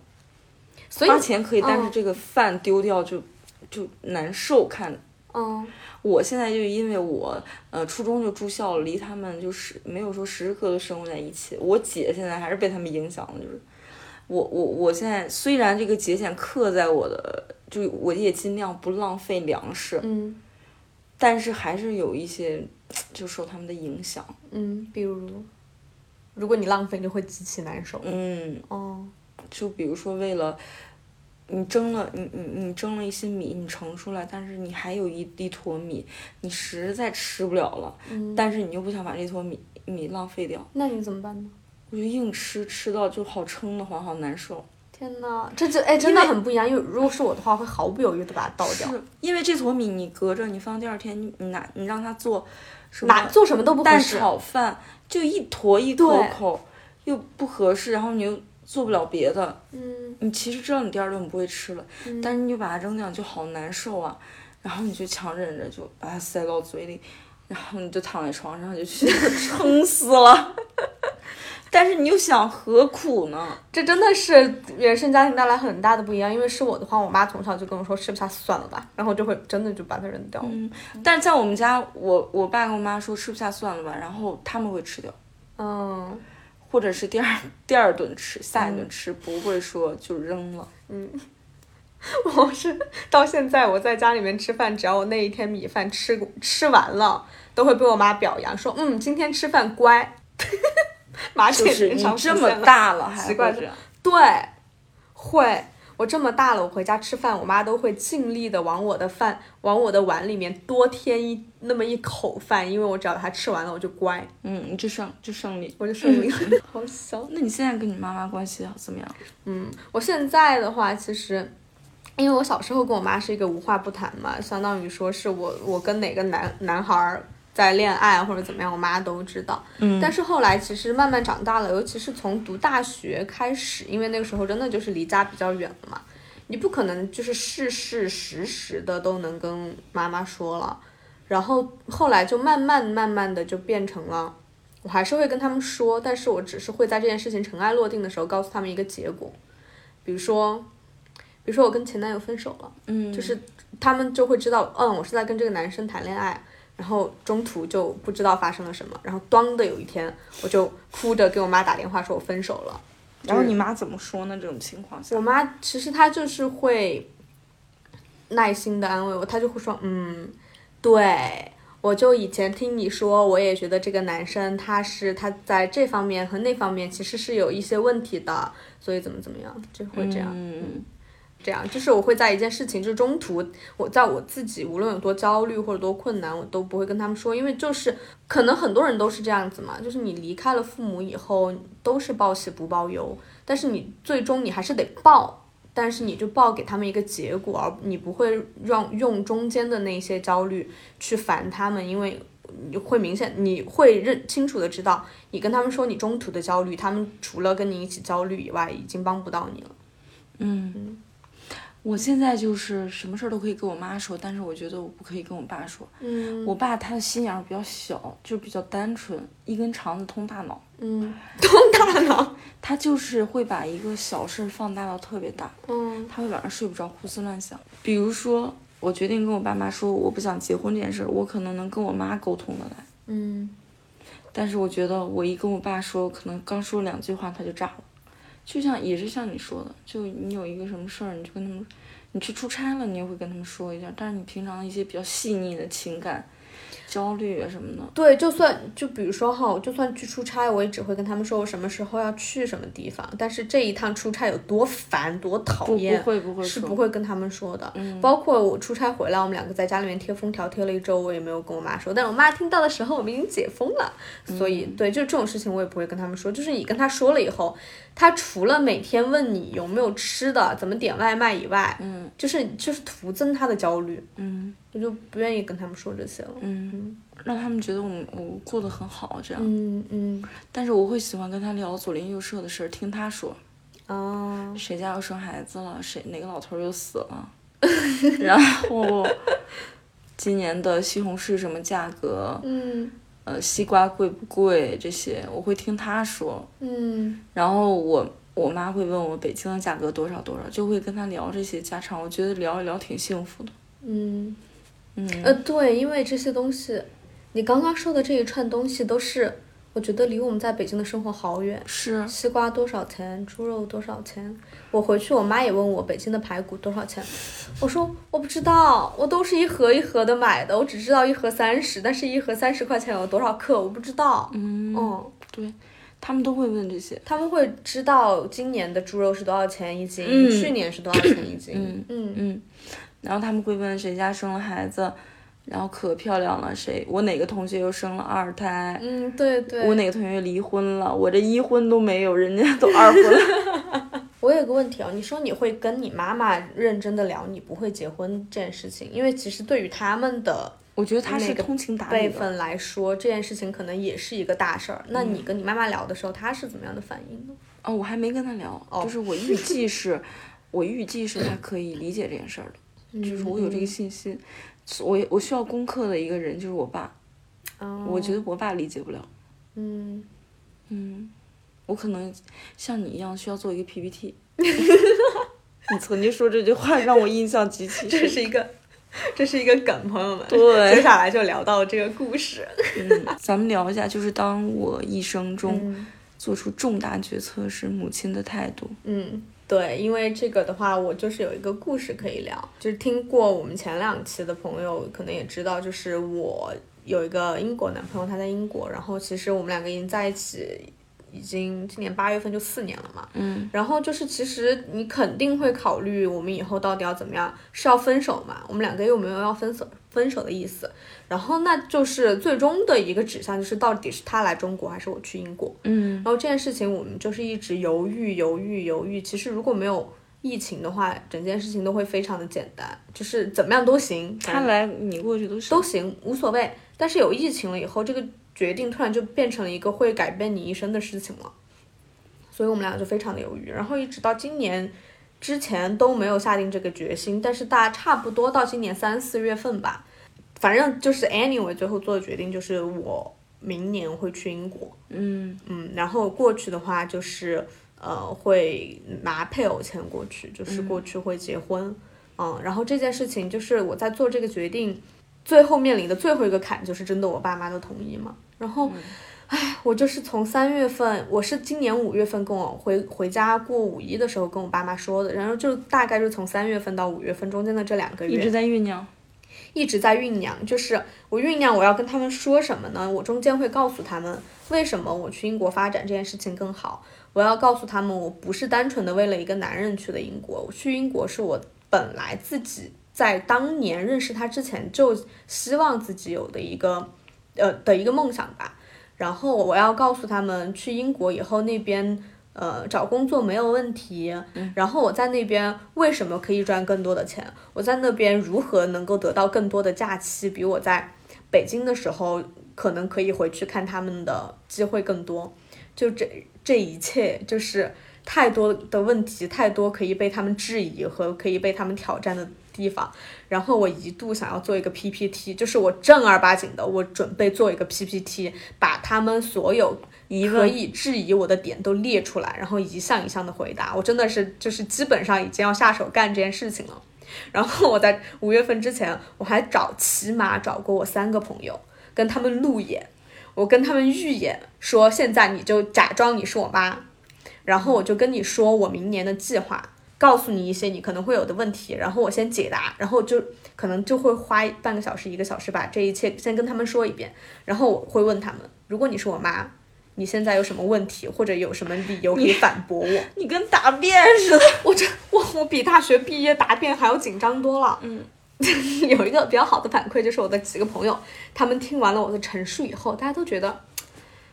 所花钱可以，但是嗯。这个饭丢掉就就难受看着。嗯我现在就因为我呃初中就住校了，离他们就是没有说时时刻刻都生活在一起。我姐现在还是被他们影响了，就是我我我现在虽然这个节俭刻在我的，就我也尽量不浪费粮食，嗯但是还是有一些就受他们的影响。嗯，比如，如果你浪费，你会极其难受。嗯，哦，就比如说为了。你蒸了，你你你蒸了一些米，你盛出来，但是你还有一一坨米，你实在吃不了了，嗯，但是你又不想把这坨米米浪费掉，那你怎么办呢？我就硬吃，吃到就好撑得慌，好难受。天呐，这就哎，真的很不一样。因为如果是我的话，会毫不犹豫的把它倒掉，是因为这坨米你隔着，你放第二天，你你拿你让它做什么哪做什么都不合适蛋。炒饭，就一坨一口口，又不合适，然后你又做不了别的。嗯你其实知道你第二顿不会吃了，嗯但是你就把它扔掉，就好难受啊。然后你就强忍着，就把它塞到嘴里，然后你就躺在床上就去 撑死了。但是你又想何苦呢？这真的是原生家庭带来很大的不一样。因为是我的话，我妈从小就跟我说吃不下算了吧，然后就会真的就把它扔掉。嗯，但是在我们家，我我爸跟我妈说吃不下算了吧，然后他们会吃掉，嗯或者是第二第二顿吃，下一顿吃，不会说就扔了。嗯，我是到现在我在家里面吃饭，只要我那一天米饭吃吃完了，都会被我妈表扬说，嗯，今天吃饭乖。马姐就是你这么大了还习惯这样，对，会。我这么大了，我回家吃饭，我妈都会尽力的往我的饭，往我的碗里面多添一那么一口饭，因为我只要把它吃完了，我就乖，嗯，你就胜就胜利。我就胜利了。好笑。那你现在跟你妈妈关系怎么样？嗯，我现在的话，其实，因为我小时候跟我妈是一个无话不谈嘛，相当于说是我我跟哪个男男孩儿在恋爱或者怎么样，我妈都知道。嗯但是后来其实慢慢长大了，尤其是从读大学开始，因为那个时候真的就是离家比较远了嘛，你不可能就是事事时时的都能跟妈妈说了。然后后来就慢慢慢慢的就变成了，我还是会跟他们说，但是我只是会在这件事情尘埃落定的时候告诉他们一个结果，比如说，比如说我跟前男友分手了。嗯，就是他们就会知道，嗯，我是在跟这个男生谈恋爱，然后中途就不知道发生了什么，然后当的有一天，我就哭着给我妈打电话说我分手了。然后你妈怎么说呢？这种情况下我，妈其实她就是会耐心的安慰我，她就会说，嗯，对。我就以前听你说，我也觉得这个男生他是他在这方面和那方面其实是有一些问题的，所以怎么怎么样，就会这样。嗯这样，就是我会在一件事情就是中途，我在我自己无论有多焦虑或者多困难，我都不会跟他们说，因为就是可能很多人都是这样子嘛，就是你离开了父母以后都是报喜不报忧，但是你最终你还是得报，但是你就报给他们一个结果，而你不会让用中间的那些焦虑去烦他们，因为你会明显你会认清楚的知道，你跟他们说你中途的焦虑，他们除了跟你一起焦虑以外，已经帮不到你了。嗯，我现在就是什么事儿都可以跟我妈说，但是我觉得我不可以跟我爸说。嗯我爸他的心眼儿比较小，就比较单纯，一根肠子通大脑。嗯，通大脑。他就是会把一个小事儿放大到特别大，嗯他会晚上睡不着，胡思乱想。比如说，我决定跟我爸妈说我不想结婚这件事儿，我可能能跟我妈沟通的来，嗯但是我觉得我一跟我爸说，可能刚说两句话他就炸了。就像也是像你说的，就你有一个什么事儿，你就跟他们，你去出差了，你也会跟他们说一下。但是你平常一些比较细腻的情感，焦虑啊什么的。对，就算就比如说哈，我就算去出差，我也只会跟他们说我什么时候要去什么地方。但是这一趟出差有多烦多讨厌，不会不会是不会跟他们说的。嗯包括我出差回来，我们两个在家里面贴封条贴了一周，我也没有跟我妈说。但我妈听到的时候，我们已经解封了，所以嗯对，就这种事情我也不会跟他们说。就是你跟他说了以后，他除了每天问你有没有吃的、怎么点外卖以外，嗯就是就是徒增他的焦虑，嗯我就不愿意跟他们说这些了。嗯，让他们觉得我们我过得很好这样。嗯嗯但是我会喜欢跟他聊左邻右舍的事儿，听他说啊，谁家又生孩子了，谁哪个老头儿又死了，然后今年的西红柿什么价格，嗯呃，西瓜贵不贵这些，我会听他说。嗯然后我我妈会问我北京的价格多少多少，就会跟他聊这些家常，我觉得聊一聊挺幸福的。嗯，嗯，呃，对，因为这些东西，你刚刚说的这一串东西都是，我觉得离我们在北京的生活好远。是西瓜多少钱？猪肉多少钱？我回去，我妈也问我北京的排骨多少钱，我说我不知道，我都是一盒一盒的买的，我只知道一盒三十，但是一盒三十块钱有多少克我不知道。嗯，嗯，对，他们都会问这些。他们会知道今年的猪肉是多少钱一斤，嗯去年是多少钱一斤。嗯嗯嗯，然后他们会问谁家生了孩子，然后可漂亮了，谁我哪个同学又生了二胎，嗯，对对。我哪个同学离婚了，我这一婚都没有，人家都二婚了。我有个问题啊，你说你会跟你妈妈认真的聊你不会结婚这件事情，因为其实对于他们的我觉得他是通情达理的。辈分来说，这件事情可能也是一个大事儿。那嗯你跟你妈妈聊的时候，她是怎么样的反应呢？哦，我还没跟她聊，哦就是我预计是，我预计是她可以理解这件事儿的，就是我有这个信心。我我需要攻克的一个人就是我爸，嗯，我觉得我爸理解不了。嗯，嗯，我可能像你一样需要做一个 PPT。你曾经说这句话让我印象极其深这。是一个，这是一个梗，朋友们。对接下来就聊到这个故事。嗯，咱们聊一下，就是当我一生中嗯做出重大决策时，母亲的态度。嗯，对，因为这个的话，我就是有一个故事可以聊，就是听过我们前两期的朋友可能也知道，就是我有一个英国男朋友，他在英国，然后其实我们两个已经在一起。已经今年八月份就四年了嘛，嗯，然后就是其实你肯定会考虑我们以后到底要怎么样，是要分手嘛？我们两个又没有要分手分手的意思，然后那就是最终的一个指向就是到底是他来中国还是我去英国，嗯。然后这件事情我们就是一直犹豫犹豫犹豫。其实如果没有疫情的话，整件事情都会非常的简单，就是怎么样都行，他来你过去都行都行，无所谓。但是有疫情了以后，这个决定突然就变成了一个会改变你一生的事情了，所以我们俩就非常的犹豫，然后一直到今年之前都没有下定这个决心，但是大差不多到今年三四月份吧，反正就是 anyway 最后做的决定就是我明年会去英国，嗯。嗯，然后过去的话就是呃会拿配偶签过去，就是过去会结婚，嗯然后这件事情就是我在做这个决定，最后面临的最后一个坎就是真的我爸妈的同意嘛，然后。唉，我就是从三月份，我是今年五月份跟我回回家过五一的时候跟我爸妈说的，然后就大概就从三月份到五月份中间的这两个月，一直在酝酿。一直在酝酿，就是我酝酿我要跟他们说什么呢？我中间会告诉他们为什么我去英国发展这件事情更好。我要告诉他们，我不是单纯的为了一个男人去的英国，我去英国是我本来自己在当年认识他之前就希望自己有的一个呃的一个梦想吧。然后我要告诉他们，去英国以后那边呃找工作没有问题，然后我在那边为什么可以赚更多的钱？我在那边如何能够得到更多的假期？比我在北京的时候可能可以回去看他们的机会更多。就这这一切，就是太多的问题，太多可以被他们质疑和可以被他们挑战的地方。然后我一度想要做一个 PPT，就是我正儿八经的，我准备做一个 PPT，把他们所有可以质疑我的点都列出来，然后一项一项的回答。我真的是就是基本上已经要下手干这件事情了。然后我在五月份之前，我还找起码找过我三个朋友，跟他们路演，我跟他们预演说，现在你就假装你是我妈，然后我就跟你说我明年的计划，告诉你一些你可能会有的问题，然后我先解答，然后就可能就会花半个小时一个小时把这一切先跟他们说一遍，然后我会问他们，如果你是我妈，你现在有什么问题或者有什么理由可以反驳我？你跟答辩似的。我这我我比大学毕业答辩还要紧张多了。嗯，有一个比较好的反馈就是我的几个朋友，他们听完了我的陈述以后，大家都觉得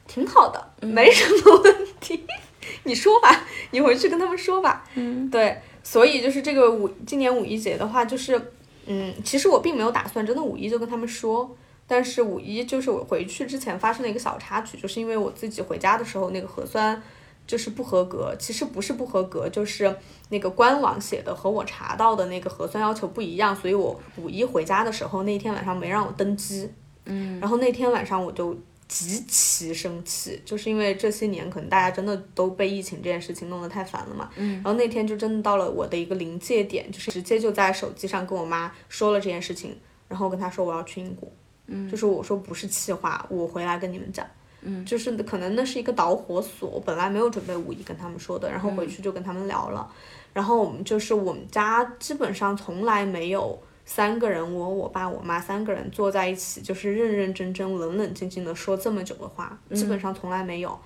挺好的，没什么问题。你说吧，你回去跟他们说吧。嗯，对，所以就是这个五今年五一节的话，就是嗯，其实我并没有打算真的五一就跟他们说，但是五一就是我回去之前发生了一个小插曲，就是因为我自己回家的时候那个核酸就是不合格，其实不是不合格，就是那个官网写的和我查到的那个核酸要求不一样，所以我五一回家的时候那天晚上没让我登机，嗯，然后那天晚上我就。极其生气，就是因为这些年可能大家真的都被疫情这件事情弄得太烦了嘛。嗯。然后那天就真的到了我的一个临界点，就是直接就在手机上跟我妈说了这件事情，然后跟她说我要去英国。嗯。就是我说不是气话，我回来跟你们讲。嗯。就是可能那是一个导火索，我本来没有准备五一跟他们说的，然后回去就跟他们聊了。然后我们就是我们家基本上从来没有。三个人，我、我爸、我妈三个人坐在一起，就是认认真真、冷冷静静的说这么久的话，基本上从来没有。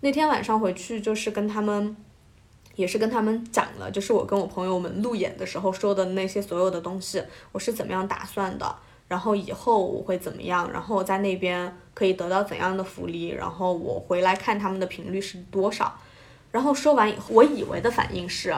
那天晚上回去，就是跟他们，也是跟他们讲了，就是我跟我朋友们路演的时候说的那些所有的东西，我是怎么样打算的，然后以后我会怎么样，然后在那边可以得到怎样的福利，然后我回来看他们的频率是多少。然后说完以后，我以为的反应是，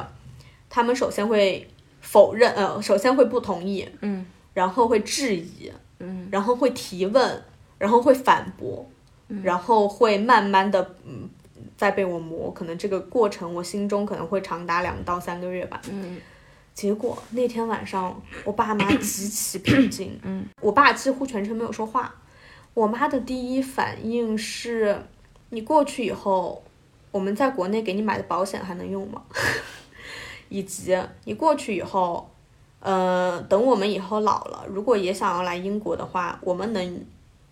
他们首先会。否认，呃，首先会不同意，嗯，然后会质疑，嗯，然后会提问，然后会反驳，嗯，然后会慢慢的，嗯，在被我磨，可能这个过程我心中可能会长达两到三个月吧，嗯，结果那天晚上我爸妈极其平静，嗯，我爸几乎全程没有说话，我妈的第一反应是，你过去以后，我们在国内给你买的保险还能用吗？以及你过去以后，呃，等我们以后老了，如果也想要来英国的话，我们能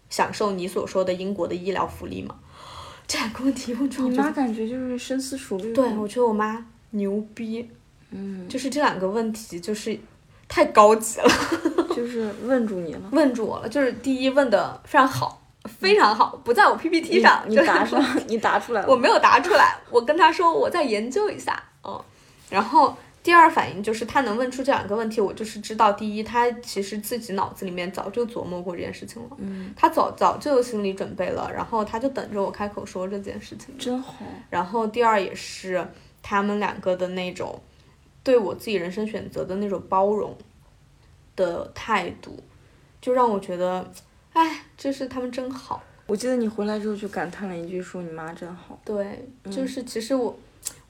享受你所说的英国的医疗福利吗？这两个问题问出来，你妈感觉就是深思熟虑。对，我觉得我妈牛逼。嗯，就是这两个问题，就是太高级了，就是问住你了，问住我了。就是第一问的非常好，非常好，不在我 PPT 上，你答 上，你答出来了，我没有答出来，我跟他说我再研究一下，嗯。然后第二反应就是他能问出这两个问题，我就是知道，第一，他其实自己脑子里面早就琢磨过这件事情了，嗯，他早早就有心理准备了，然后他就等着我开口说这件事情，真好。然后第二也是他们两个的那种对我自己人生选择的那种包容的态度，就让我觉得，哎，就是他们真好。我记得你回来之后就感叹了一句，说你妈真好。对，就是其实我。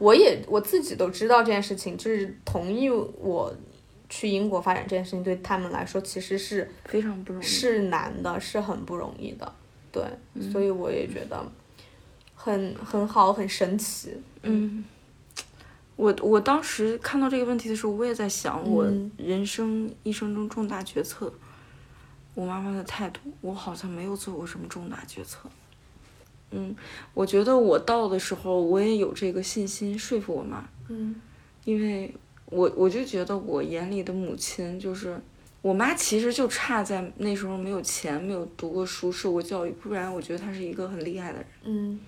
我也我自己都知道这件事情，就是同意我去英国发展这件事情，对他们来说其实是非常不容易，是难的，是很不容易的。对，所以我也觉得很很好，很神奇。嗯，我我当时看到这个问题的时候，我也在想，我人生一生中重大决策，我妈妈的态度，我好像没有做过什么重大决策。嗯，我觉得我到的时候，我也有这个信心说服我妈。嗯，因为我我就觉得我眼里的母亲就是我妈，其实就差在那时候没有钱，没有读过书，受过教育，不然我觉得她是一个很厉害的人。嗯，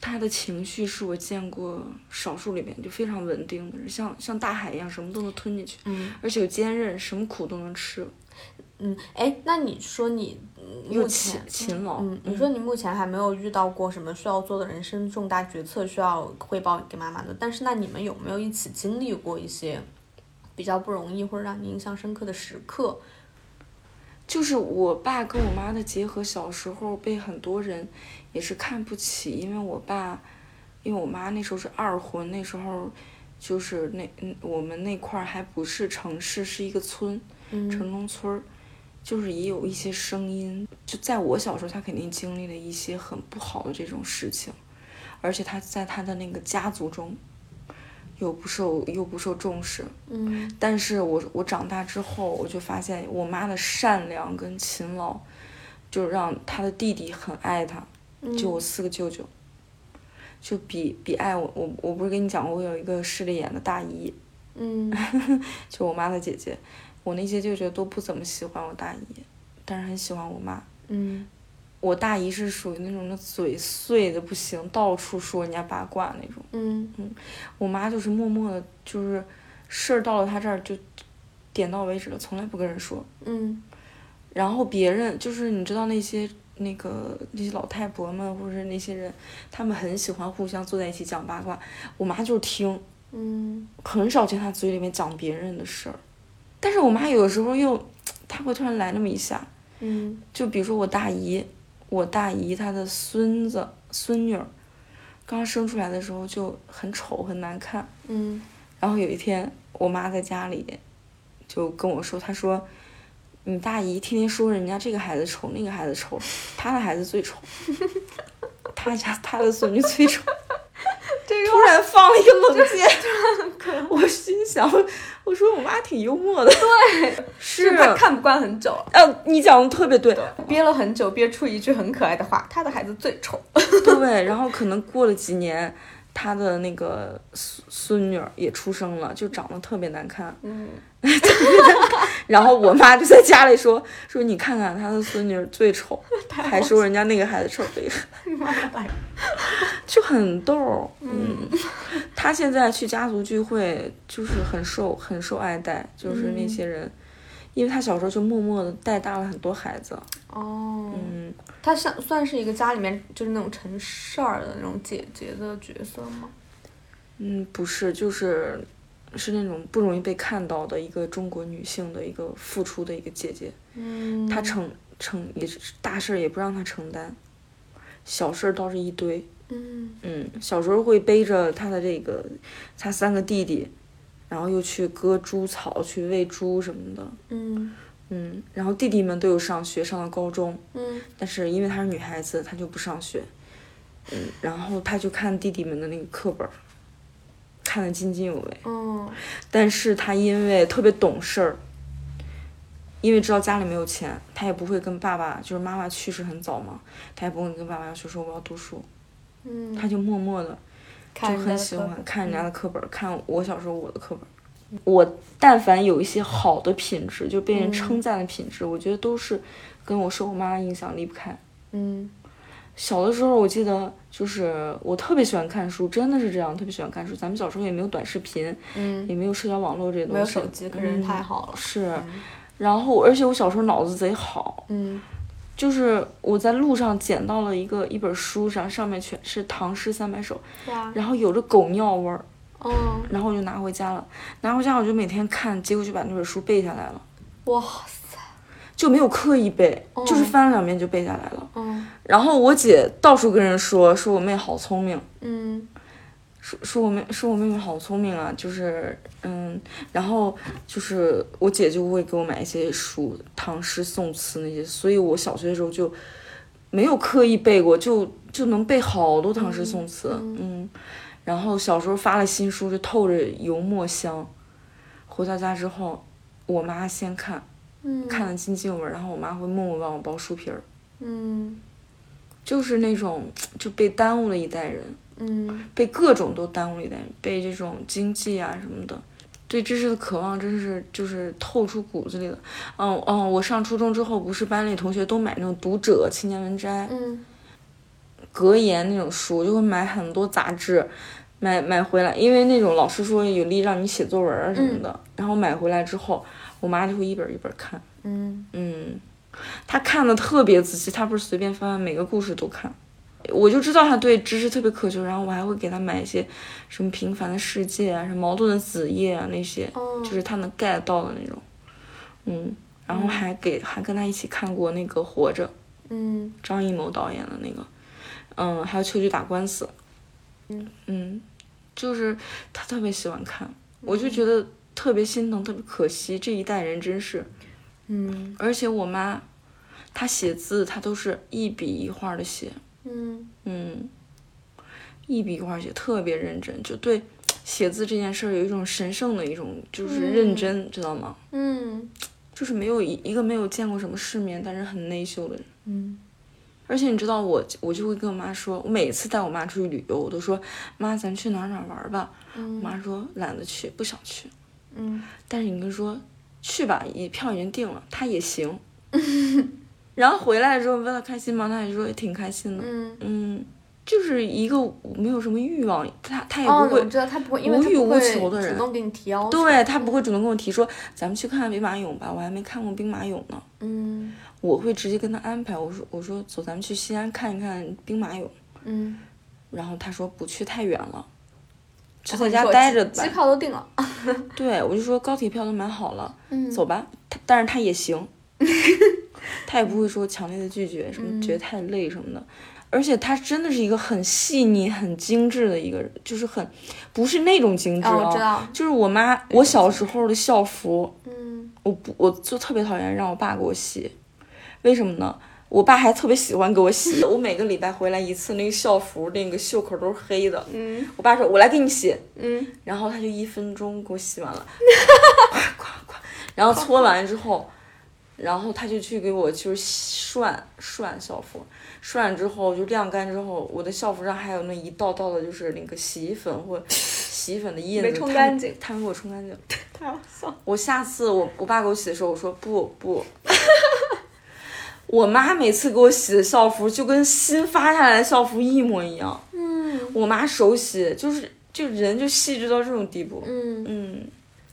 她的情绪是我见过少数里面就非常稳定的人，像像大海一样，什么都能吞进去。嗯，而且又坚韧，什么苦都能吃。嗯，哎，那你说你目前勤劳，嗯，你说你目前还没有遇到过什么需要做的人生重大决策需要汇报给妈妈的，但是那你们有没有一起经历过一些比较不容易或者让你印象深刻的时刻？就是我爸跟我妈的结合，小时候被很多人也是看不起，因为我爸，因为我妈那时候是二婚，那时候就是那嗯我们那块儿还不是城市，是一个村，城中村儿。就是也有一些声音，就在我小时候，他肯定经历了一些很不好的这种事情，而且他在他的那个家族中，又不受又不受重视。嗯，但是我我长大之后，我就发现我妈的善良跟勤劳，就让他的弟弟很爱他，就我四个舅舅，就比比爱我，我我不是跟你讲过，我有一个势利眼的大姨，嗯 就我妈的姐姐，我那些舅舅都不怎么喜欢我大姨，但是很喜欢我妈。嗯我大姨是属于那种那嘴碎的不行，到处说人家八卦那种。嗯我妈就是默默的，就是事儿到了她这儿就点到为止了，从来不跟人说。嗯然后别人就是你知道那些那个那些老太婆们或者是那些人，他们很喜欢互相坐在一起讲八卦。我妈就是听，嗯很少见她嘴里面讲别人的事儿。但是我妈有的时候又，她会突然来那么一下，嗯就比如说我大姨，我大姨她的孙子孙女儿，刚生出来的时候就很丑很难看。嗯然后有一天，我妈在家里就跟我说，她说：“你大姨天天说人家这个孩子丑，那个孩子丑，她的孩子最丑，她家她的孙女最丑。”这突然放了一个冷箭，我心想，我说我妈挺幽默的，对，是他看不惯很久了，呃，你讲的特别对，憋了很久，憋出一句很可爱的话：“他的孩子最丑。对，然后可能过了几年，她的那个孙孙女儿也出生了，就长得特别难看，”嗯 然后我妈就在家里说 说你看看她的孙女儿最丑，还说人家那个孩子丑厉害，妈呀！就很逗。嗯，她现在去家族聚会就是很受很受爱戴，就是那些人，因为她小时候就默默的带大了很多孩子。哦，嗯，她算算是一个家里面就是那种成事儿的那种姐姐的角色吗？嗯，不是，就是是那种不容易被看到的一个中国女性的一个付出的一个姐姐。嗯她承承也是大事儿也不让她承担，小事儿倒是一堆。嗯嗯，小时候会背着她的这个她三个弟弟，然后又去割猪草、去喂猪什么的。嗯嗯，然后弟弟们都有上学，上了高中，嗯但是因为她是女孩子，她就不上学。嗯，然后她就看弟弟们的那个课本儿，看得津津有味。嗯。但是他因为特别懂事儿，因为知道家里没有钱，他也不会跟爸爸，就是妈妈去世很早嘛，他也不会跟爸爸要求说我要读书，嗯，他就默默的就很喜欢看人家的课本儿，看我小时候我的课本儿。我但凡有一些好的品质，就被人嗯。称赞的品质，我觉得都是跟我受我妈的影响离不开。嗯。小的时候，我记得就是我特别喜欢看书，真的是这样，特别喜欢看书。咱们小时候也没有短视频，嗯，也没有社交网络这些东西，没有手机，可是嗯太好了。是，然后而且我小时候脑子贼好，嗯就是我在路上捡到了一个一本书上，上面全是唐诗三百首，哇，然后有着狗尿味儿，嗯然后我就拿回家了。拿回家我就每天看，结果就把那本书背下来了，哇塞，就没有刻意背，哦。就是翻了两遍就背下来了。嗯然后我姐到处跟人说，说我妹好聪明，嗯。说说我妹说我妹妹好聪明啊，就是嗯，然后就是我姐就会给我买一些书，唐诗宋词那些，所以我小学的时候就没有刻意背过，就就能背好多唐诗宋词，嗯。然后小时候发了新书就透着油墨香，回到家之后，我妈先看，嗯，看得津津有味儿，然后我妈会默默帮我剥书皮儿，嗯就是那种就被耽误了一代人。嗯被各种都耽误了一代人，被这种经济啊什么的，对知识的渴望真是就是透出骨子里的。嗯嗯，我上初中之后，不是班里同学都买那种《读者》《青年文摘》嗯格言那种书，就会买很多杂志，买买回来，因为那种老师说有利让你写作文啊什么的，然后买回来之后，我妈就会一本一本看。嗯嗯，她看的特别仔细，她不是随便翻，每个故事都看。我就知道她对知识特别渴求，然后我还会给她买一些什么《平凡的世界》啊、什么《矛盾的子夜》啊那些，哦就是她能 get 到的那种。嗯，然后还给还跟她一起看过那个《活着》，嗯张艺谋导演的那个，嗯，还有《秋菊打官司》。嗯嗯，就是她特别喜欢看，我就觉得特别心疼，特别可惜，这一代人真是。嗯而且我妈，她写字，她都是一笔一画的写，嗯嗯，一笔一画写，特别认真，就对写字这件事儿有一种神圣的一种就是认真，知道吗？嗯就是没有一一个没有见过什么世面，但是很内秀的人。嗯而且你知道我，我就会跟我妈说，我每次带我妈出去旅游，我都说妈，咱去哪儿哪儿玩吧。我妈说懒得去，不想去。嗯，但是你跟说去吧，也票已经定了，他也行。然后回来之后问他开心吗？他也说也挺开心的。嗯，嗯，就是一个没有什么欲望，他他也哦，不会我知道他不会，因为无欲无求的人主动给你提要求。对他不会主动跟我提说，咱们去看看兵马俑吧，我还没看过兵马俑呢。嗯我会直接跟他安排，我说我说走，咱们去西安看一看兵马俑。嗯，然后他说不去太远了，就在家待着机。票都定了。对，我就说高铁票都买好了，嗯走吧。他但是他也行，他也不会说强烈的拒绝，什么觉得太累什么的。而且他真的是一个很细腻、很精致的一个人，就是很不是那种精致哦，我知啊，道。就是我妈我小时候的校服，嗯我不，我就特别讨厌让我爸给我洗，为什么呢？我爸还特别喜欢给我洗，我每个礼拜回来一次，那个校服那个袖口都是黑的。嗯我爸说：“我来给你洗。嗯，”然后他就一分钟给我洗完了，咵咵咵，然后搓完之后，然后他就去给我就是涮涮校服，涮之后就晾干之后，我的校服上还有那一道道的，就是那个洗衣粉或 洗衣粉的印子，没冲干净他没给我冲干净。太好笑。我下次我我爸给我洗的时候，我说不不。我妈每次给我洗的校服就跟新发下来的校服一模一样。嗯我妈手洗就是就人就细致到这种地步。嗯嗯，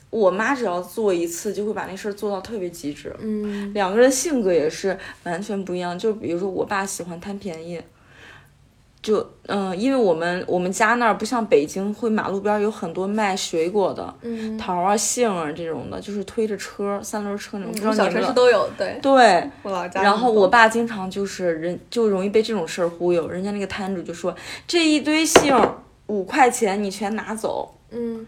我妈只要做一次就会把那事儿做到特别极致。嗯两个人性格也是完全不一样。就比如说我爸喜欢贪便宜，就嗯、因为我们我们家那儿不像北京，会马路边有很多卖水果的，嗯，桃啊、杏啊这种的，就是推着车三轮车那种，不知道嗯小你们城市都有，对。对。我老家。然后我。爸经常就是人就容易被这种事儿忽悠，人家那个摊主就说这一堆杏五块钱你全拿走，嗯，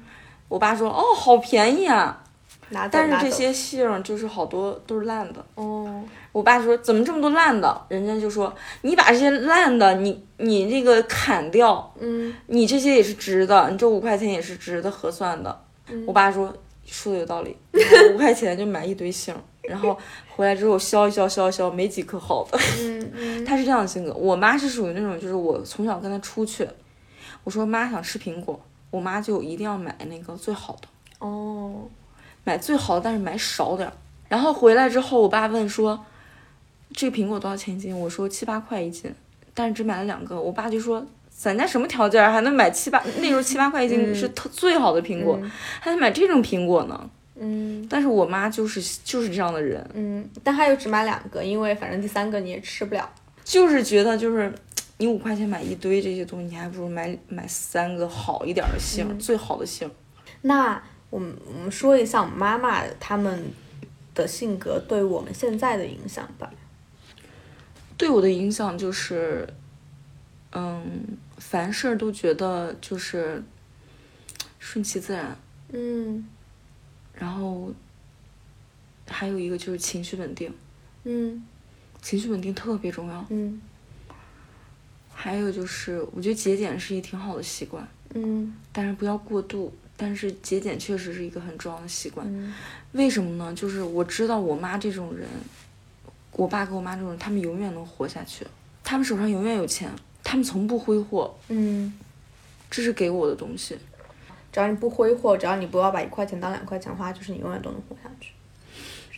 我爸说哦好便宜啊，拿走。但是这些杏就是好多都是烂的。哦，我爸说怎么这么多烂的？人家就说你把这些烂的你你这个砍掉，嗯你这些也是值的，你这五块钱也是值得合算的。嗯我爸说说的有道理，五块钱就买一堆杏，然后回来之后削一削削一削，没几颗好的。嗯嗯他是这样的性格，我妈是属于那种，就是我从小跟她出去，我说妈想吃苹果，我妈就一定要买那个最好的，哦，买最好的，但是买少点儿。然后回来之后，我爸问说，这个苹果多少钱一斤？我说七八块一斤，但是只买了两个。我爸就说，咱家什么条件儿还能买七八？那时候七八块一斤嗯是特最好的苹果，嗯还能买这种苹果呢。嗯但是我妈就是就是这样的人，嗯，但他又只买两个，因为反正第三个你也吃不了。就是觉得就是你五块钱买一堆这些东西，你还不如买买三个好一点儿的杏，嗯最好的杏。那我们我们说一下我们妈妈他们的性格对我们现在的影响吧。对我的影响就是，嗯，凡事都觉得就是顺其自然，嗯然后还有一个就是情绪稳定，嗯情绪稳定特别重要。嗯还有就是，我觉得节俭是一挺好的习惯，嗯但是不要过度。但是节俭确实是一个很重要的习惯。嗯为什么呢？就是我知道我妈这种人，我爸跟我妈这种人，他们永远能活下去，他们手上永远有钱，他们从不挥霍，嗯，这是给我的东西。只要你不挥霍，只要你不要把一块钱当两块钱花，就是你永远都能活下去。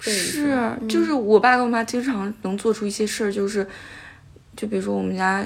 是，嗯就是我爸跟我妈经常能做出一些事儿，就是，就比如说我们家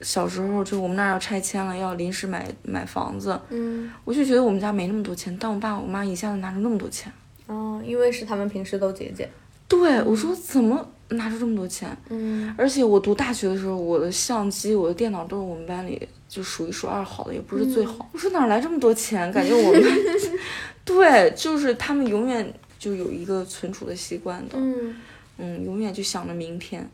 小时候，就我们那儿要拆迁了，要临时买买房子，嗯我就觉得我们家没那么多钱，但我爸我妈一下子拿出那么多钱。哦，因为是他们平时都节俭。对，我说怎么拿出这么多钱？嗯而且我读大学的时候，我的相机、我的电脑都是我们班里就数一数二好的，也不是最好。我说哪来这么多钱？感觉我们 对，就是他们永远就有一个存储的习惯的，嗯嗯，永远就想着明天。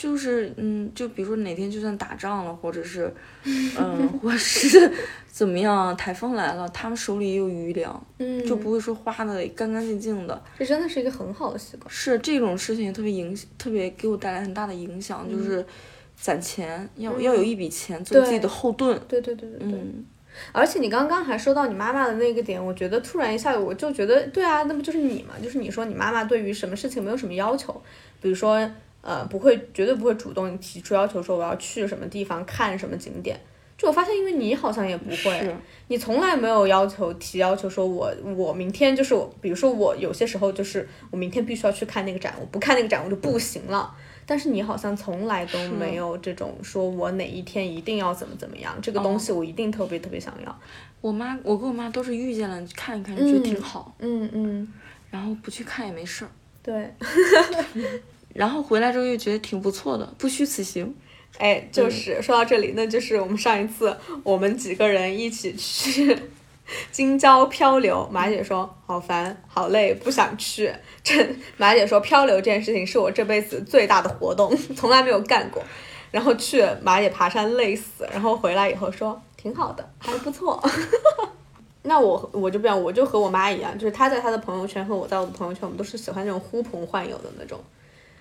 就是嗯，就比如说哪天就算打仗了，或者是，嗯，或是怎么样，台风来了，他们手里也有余粮，嗯，就不会说花的干干净净的。这真的是一个很好的习惯。是这种事情特别影，特别给我带来很大的影响，嗯就是攒钱要、要有一笔钱做自己的后盾。对对对对对。嗯，而且你刚刚还说到你妈妈的那个点，我觉得突然一下我就觉得，对啊，那不就是你嘛？就是你说你妈妈对于什么事情没有什么要求，比如说，呃，不会绝对不会主动提出要求说我要去什么地方看什么景点。就我发现，因为你好像也不会，你从来没有要求提要求说我我明天就是我，比如说我有些时候就是我明天必须要去看那个展，我不看那个展我就不行了。但是你好像从来都没有这种说我哪一天一定要怎么怎么样，这个东西我一定特别特别想要。我妈，我跟我妈都是遇见了看一看，觉得挺好，嗯嗯，然后不去看也没事儿，对，然后回来之后又觉得挺不错的，不虚此行。哎，就是说到这里，那就是我们上一次我们几个人一起去京郊漂流，马姐说好烦好累不想去。这马姐说漂流这件事情是我这辈子最大的活动，从来没有干过。然后去马姐爬山累死，然后回来以后说挺好的，还不错。那我我就不一样，我就和我妈一样，就是她在她的朋友圈和我在我的朋友圈，我们都是喜欢那种呼朋唤友的那种。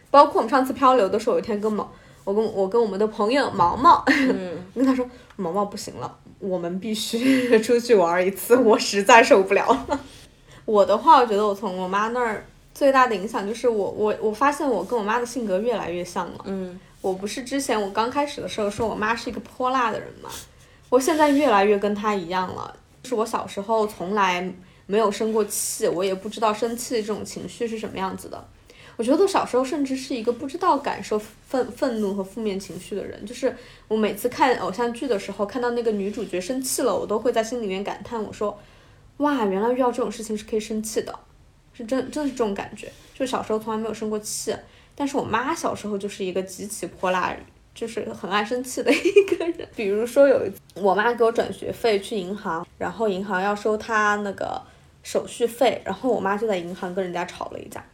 包括我们上次漂流的时候，有一天跟毛，我跟我跟我们的朋友毛毛，嗯，我 跟他说毛毛不行了，我们必须出去玩一次，我实在受不了了。我的话，我觉得我从我妈那儿最大的影响就是我我我发现我跟我妈的性格越来越像了。嗯，我不是之前我刚开始的时候说我妈是一个泼辣的人嘛，我现在越来越跟她一样了。就是我小时候从来没有生过气，我也不知道生气这种情绪是什么样子的。我觉得我小时候甚至是一个不知道感受愤愤怒和负面情绪的人。就是我每次看偶像剧的时候，看到那个女主角生气了，我都会在心里面感叹，我说：“哇，原来遇到这种事情是可以生气的，是真真的是这种感觉。”就小时候从来没有生过气，但是我妈小时候就是一个极其泼辣，就是很爱生气的一个人。比如说有一次，我妈给我转学费去银行，然后银行要收她那个手续费，然后我妈就在银行跟人家吵了一架。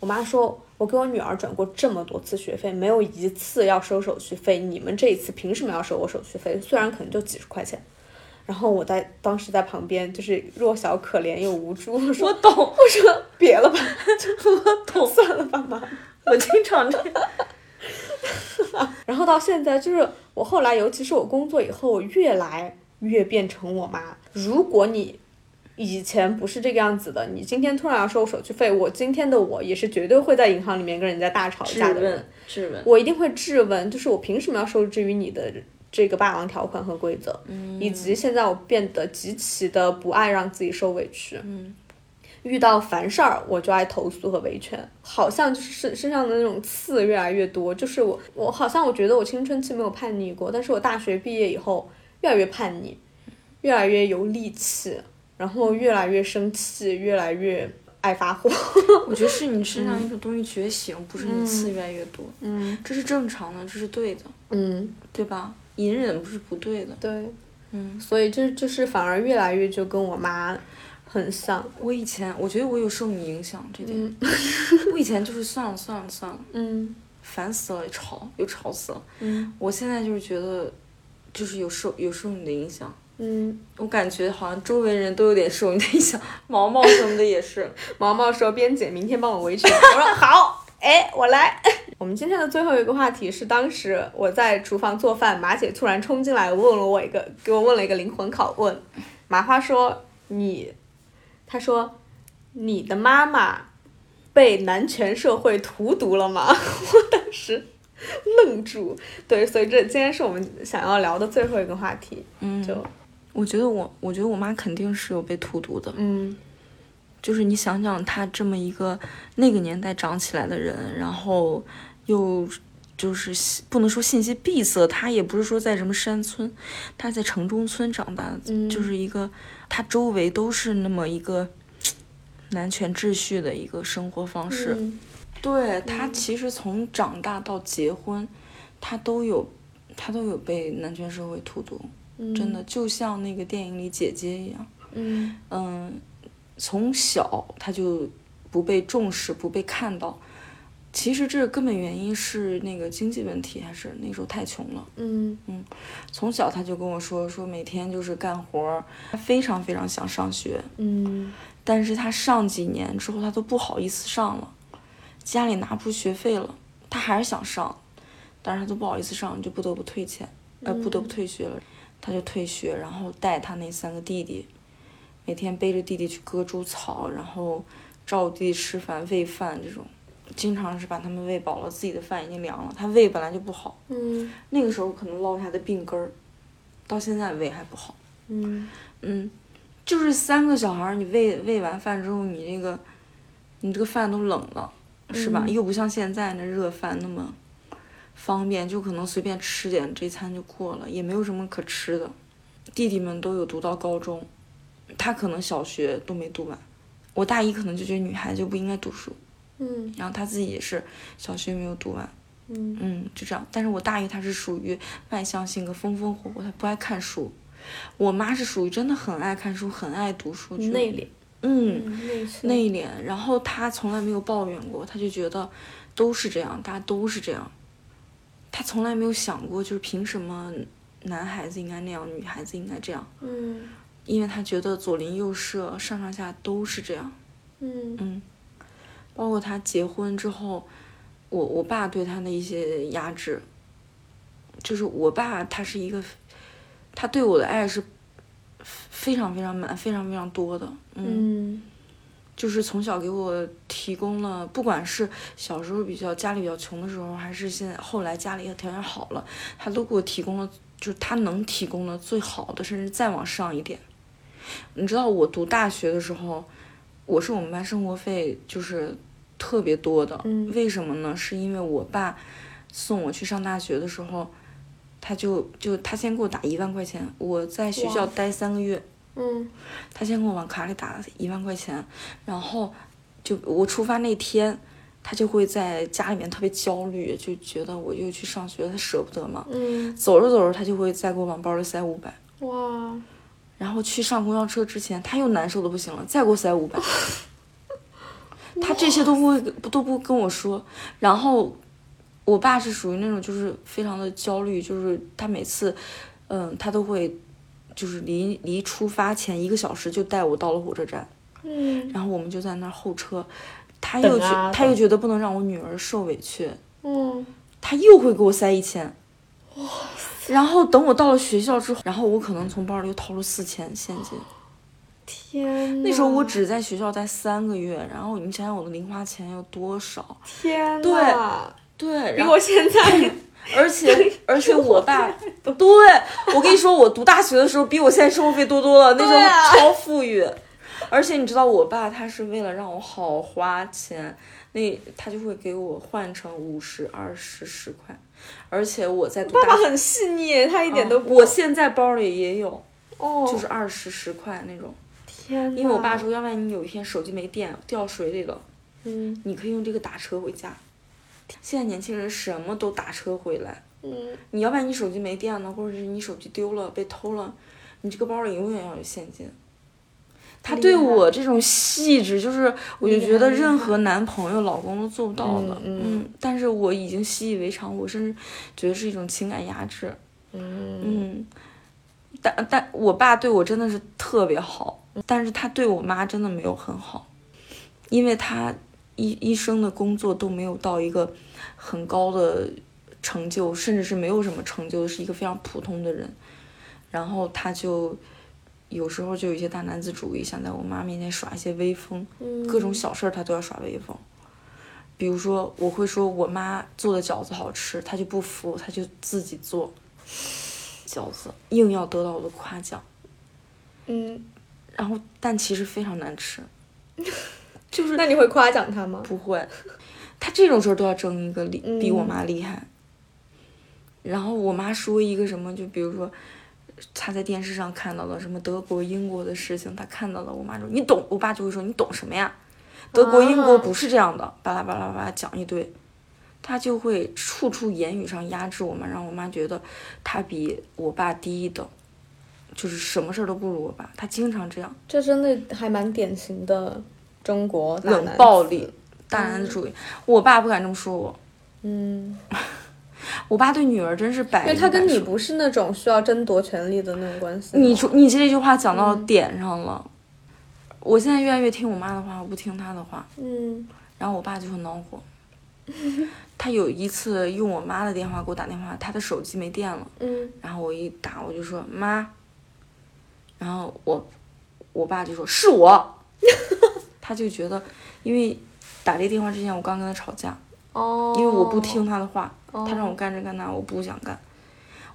我妈说：“我给我女儿转过这么多次学费，没有一次要收手续费，你们这一次凭什么要收我手续费？虽然可能就几十块钱。”然后我在当时在旁边就是弱小可怜又无助，我说我懂，我说别了吧，我懂，算了吧妈。我经常这样。然后到现在，就是我后来，尤其是我工作以后，我越来越变成我妈。如果你以前不是这个样子的，你今天突然要收手续费，我今天的我也是绝对会在银行里面跟人家大吵质架的人问。，质问。我一定会质问，就是我凭什么要受制于你的这个霸王条款和规则，以及现在我变得极其的不爱让自己受委屈。嗯遇到烦事儿我就爱投诉和维权，好像就是身身上的那种刺越来越多。就是我我好像我觉得我青春期没有叛逆过，但是我大学毕业以后越来越叛逆，越来越有力气，然后越来越生气，越来越爱发火。我觉得是你身上一种东西觉醒，不是你刺越来越多，嗯这是正常的，这是对的，嗯，对吧？隐忍不是不对的。对，嗯，所以这就是反而越来越就跟我妈很像。我以前我觉得我有受你影响这点，嗯我以前就是算了算了算了，嗯烦死了，吵又吵死了。嗯我现在就是觉得，就是有受有受你的影响。嗯，我感觉好像周围人都有点受你的影响，毛毛什么的也是。毛毛说：“边姐明天帮我维权。”我说：“好，哎，我来。”我们今天的最后一个话题是，当时我在厨房做饭，马姐突然冲进来问了我一个，给我问了一个灵魂拷问。麻花说：“你，她说你的妈妈被男权社会荼毒了吗？”我当时愣住。对，所以这今天是我们想要聊的最后一个话题。嗯，就我觉得我，我觉得我妈肯定是有被荼毒的。嗯就是你想想，她这么一个那个年代长起来的人，然后又就是不能说信息闭塞，她也不是说在什么山村，她在城中村长大，嗯就是一个她周围都是那么一个男权秩序的一个生活方式。嗯对她其实从长大到结婚，她都有她都有被男权社会荼毒，嗯真的就像那个电影里姐姐一样。嗯嗯，从小她就不被重视，不被看到。其实这根本原因是那个经济问题，还是那时候太穷了。嗯从小他就跟我说，说每天就是干活儿，他非常非常想上学，嗯但是他上几年之后，他都不好意思上了，家里拿不出学费了，他还是想上，但是他都不好意思上，就不得不退钱，呃，不得不退学了，他就退学，然后带他那三个弟弟，每天背着弟弟去割猪草，然后照顾弟弟吃饭、喂饭这种，经常是把他们喂饱了，自己的饭已经凉了，他胃本来就不好，嗯那个时候可能落下的病根儿，到现在胃还不好。嗯嗯，就是三个小孩儿，你喂喂完饭之后，你这个，你这个饭都冷了，是吧？嗯又不像现在那热饭那么方便，就可能随便吃点，这餐就过了，也没有什么可吃的。弟弟们都有读到高中，他可能小学都没读完。我大姨可能就觉得女孩子就不应该读书，嗯然后她自己也是小学没有读完，嗯嗯，就这样。但是我大姨她是属于外向性格，风风火火，她不爱看书。我妈是属于真的很爱看书，很爱读书，就内敛，嗯，嗯内敛。然后她从来没有抱怨过，她就觉得都是这样，大家都是这样。她从来没有想过，就是凭什么男孩子应该那样，女孩子应该这样，嗯。因为他觉得左邻右舍、上上下都是这样。嗯。嗯，包括他结婚之后，我我爸对他的一些压制，就是我爸他是一个，他对我的爱是非常非常满、非常非常多的，嗯，嗯就是从小给我提供了，不管是小时候比较家里比较穷的时候，还是现在后来家里的条件好了，他都给我提供了，就是他能提供的最好的，甚至再往上一点。你知道我读大学的时候，我是我们班生活费就是特别多的，嗯为什么呢？是因为我爸送我去上大学的时候，他就就他先给我打一万块钱，我在学校待三个月，嗯他先给我往卡里打了一万块钱，然后就我出发那天，他就会在家里面特别焦虑，就觉得我又去上学，他舍不得嘛。嗯走着走着，他就会再给我往包里塞五百，哇然后去上公交车之前，他又难受的不行了，再给我塞五百。他这些都不会都不跟我说，然后我爸是属于那种就是非常的焦虑，就是他每次，嗯，他都会就是离离出发前一个小时就带我到了火车站，嗯然后我们就在那儿候车，他又觉、啊他又觉得不能让我女儿受委屈，嗯他又会给我塞一千。哇然后等我到了学校之后，然后我可能从包里又掏出四千现金。天呐，那时候我只在学校待三个月，然后你想想我的零花钱有多少？天对呐对，比然后我现在 而且而且我爸，对我跟你说，我读大学的时候比我现在生活费多多了，那时候超富裕。而且你知道，我爸他是为了让我好花钱，那他就会给我换成五十、二十、十块。而且我在读大学，爸爸很细腻，他一点都不我现在包里也有，哦，就是二十、十块那种。天呐，因为我爸说，要不然你有一天手机没电掉水里了，嗯你可以用这个打车回家。现在年轻人什么都打车回来，嗯你要不然你手机没电了，或者是你手机丢了被偷了，你这个包里永远要有现金。他对我这种细致，就是我就觉得任何男朋友、老公都做不到的。嗯嗯但是我已经习以为常，我甚至觉得是一种情感压制。嗯嗯，但但我爸对我真的是特别好，但是他对我妈真的没有很好，因为他一一生的工作都没有到一个很高的成就，甚至是没有什么成就，是一个非常普通的人。然后他就有时候就有一些大男子主义，想在我妈面前耍一些威风，嗯各种小事儿他都要耍威风。比如说，我会说我妈做的饺子好吃，他就不服，他就自己做饺子，硬要得到我的夸奖。嗯，然后，但其实非常难吃，就是那你会夸奖他吗？不会。他这种时候都要争一个厉，比我嗯妈厉害。然后我妈说一个什么，就比如说，她在电视上看到了什么德国、英国的事情，她看到了，我妈说你懂，我爸就会说你懂什么呀？德国、英国啊不是这样的，巴拉巴拉巴拉讲一堆，他就会处处言语上压制我妈，让我妈觉得他比我爸低一等，就是什么事儿都不如我爸，他经常这样。这真的还蛮典型的中国冷暴力、大男子主义。我爸不敢这么说我，嗯，我爸对女儿真是百因为他跟你不是那种需要争夺权力的那种关系。你说你这句话讲到点上了。我现在越来越听我妈的话，我不听她的话，嗯然后我爸就很恼火。他有一次用我妈的电话给我打电话，他的手机没电了，嗯然后我一打我就说妈，然后我我爸就说是我，他就觉得因为打这个电话之前，我刚跟他吵架，哦，因为我不听他的话，哦，他让我干这干那，我不想干。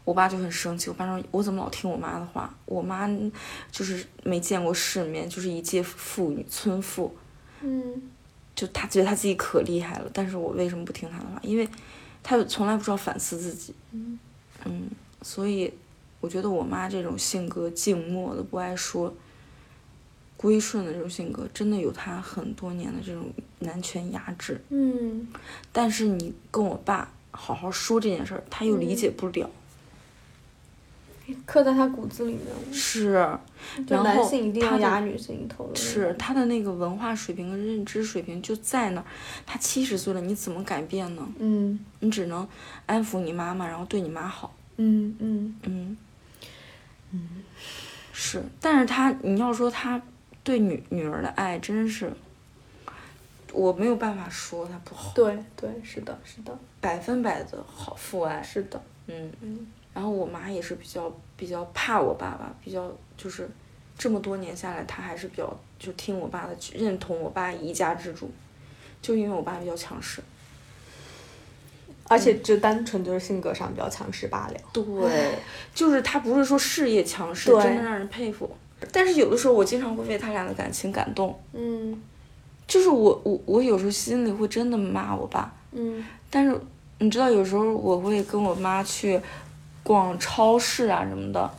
我爸就很生气，我爸说：“我怎么老听我妈的话？我妈就是没见过世面，就是一介妇女村妇，嗯就他觉得他自己可厉害了。但是我为什么不听他的话？因为他从来不知道反思自己。嗯嗯，所以我觉得我妈这种性格静默的、不爱说、归顺的这种性格，真的有他很多年的这种男权压制。嗯但是你跟我爸好好说这件事儿，他又理解不了。刻在他骨子里面，是，就然后男性一定要压女性一头的。是他的那个文化水平和认知水平就在那儿。他七十岁了，你怎么改变呢？嗯你只能安抚你妈妈，然后对你妈好。嗯嗯嗯，是，但是他你要说他对女女儿的爱，真是我没有办法说他不好，对对，是的，是的，百分百的好父爱。是的，嗯，嗯然后我妈也是比较比较怕我爸爸，比较就是这么多年下来，她还是比较就听我爸的，认同我爸一家之主，就因为我爸比较强势。而且就单纯就是性格上比较强势罢了。对，就是他不是说事业强势，真的让人佩服。但是有的时候我经常会为他俩的感情感动，嗯就是我我我有时候心里会真的骂我爸，嗯但是你知道有时候我会跟我妈去逛超市啊什么的，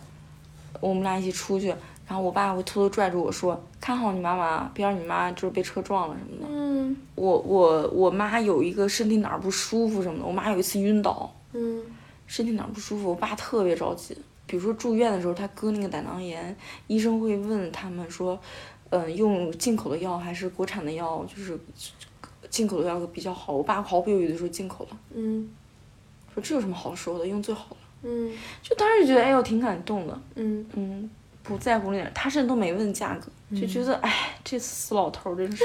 我们俩一起出去，然后我爸会偷偷拽住我说：“看好你妈妈，别让你妈就是被车撞了什么的。嗯我我我妈有一个身体哪儿不舒服什么的，我妈有一次晕倒，嗯身体哪儿不舒服，我爸特别着急。比如说住院的时候，他割那个胆囊炎，医生会问他们说，嗯、用进口的药还是国产的药，就是进口的药比较好。我爸毫不犹豫的说进口的，嗯。说这有什么好说的，用最好的。嗯。就当时觉得哎呦挺感动的，嗯。嗯，不在乎那点，他甚至都没问价格，就觉得哎这死老头儿真是，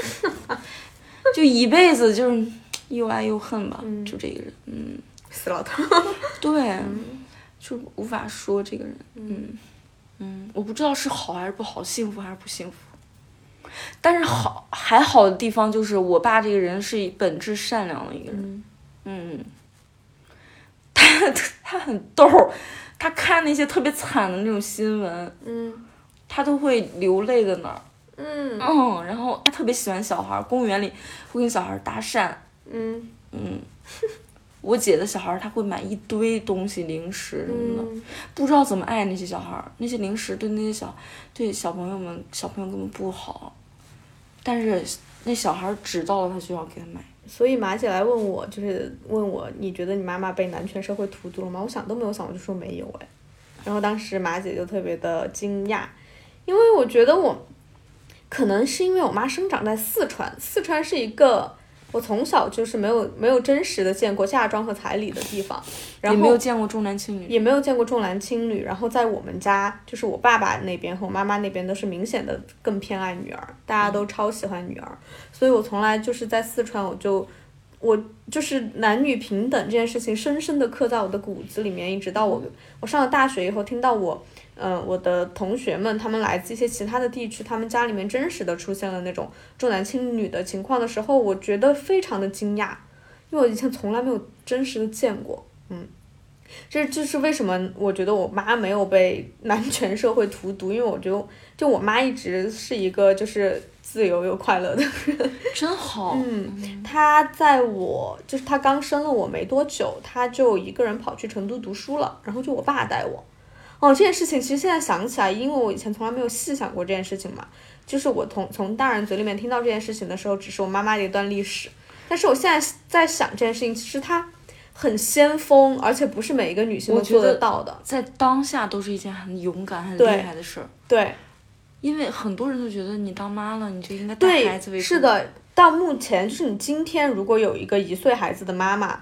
就一辈子就是又爱又恨吧，嗯。就这个人，嗯，死老头。对，就无法说这个人，嗯。嗯，我不知道是好还是不好，幸福还是不幸福。但是好还好的地方就是我爸这个人是本质善良的一个人，嗯。嗯，他他很逗，他看那些特别惨的那种新闻，嗯。他都会流泪在那儿，嗯。嗯，然后他特别喜欢小孩，公园里会跟小孩搭讪，嗯。嗯，我姐的小孩儿他会买一堆东西，零食什么的，嗯不知道怎么爱那些小孩儿，那些零食对那些小对小朋友们小朋友根本不好，但是那小孩儿知道了，他就要给他买。所以马姐来问我，就是问我，你觉得你妈妈被男权社会荼毒了吗？我想都没有想，我就说没有哎。然后当时马姐就特别的惊讶，因为我觉得我，可能是因为我妈生长在四川，四川是一个我从小就是没有没有真实的见过嫁妆和彩礼的地方，然后也后没有见过重男轻女，也没有见过重男轻女。然后在我们家，就是我爸爸那边和我妈妈那边都是明显的更偏爱女儿，大家都超喜欢女儿，所以我从来就是在四川，我就我就是男女平等这件事情深深的刻在我的骨子里面，一直到我我上了大学以后，听到我。嗯，我的同学们，他们来自一些其他的地区，他们家里面真实的出现了那种重男轻女的情况的时候，我觉得非常的惊讶，因为我以前从来没有真实的见过。嗯，这就是为什么我觉得我妈没有被男权社会荼毒，因为我觉得就我妈一直是一个就是自由又快乐的人真好。嗯，她在我就是她刚生了我没多久，她就一个人跑去成都读书了，然后就我爸带我。哦，这件事情其实现在想起来，因为我以前从来没有细想过这件事情嘛，就是我从从大人嘴里面听到这件事情的时候，只是我妈妈的一段历史。但是我现在在想这件事情，其实它很先锋，而且不是每一个女性都做得得到的。在当下都是一件很勇敢、很厉害的事儿，对因为很多人都觉得你当妈了，你就应该带孩子为对，主。是，的。到目前，就是你今天如果有一个一岁孩子的妈妈，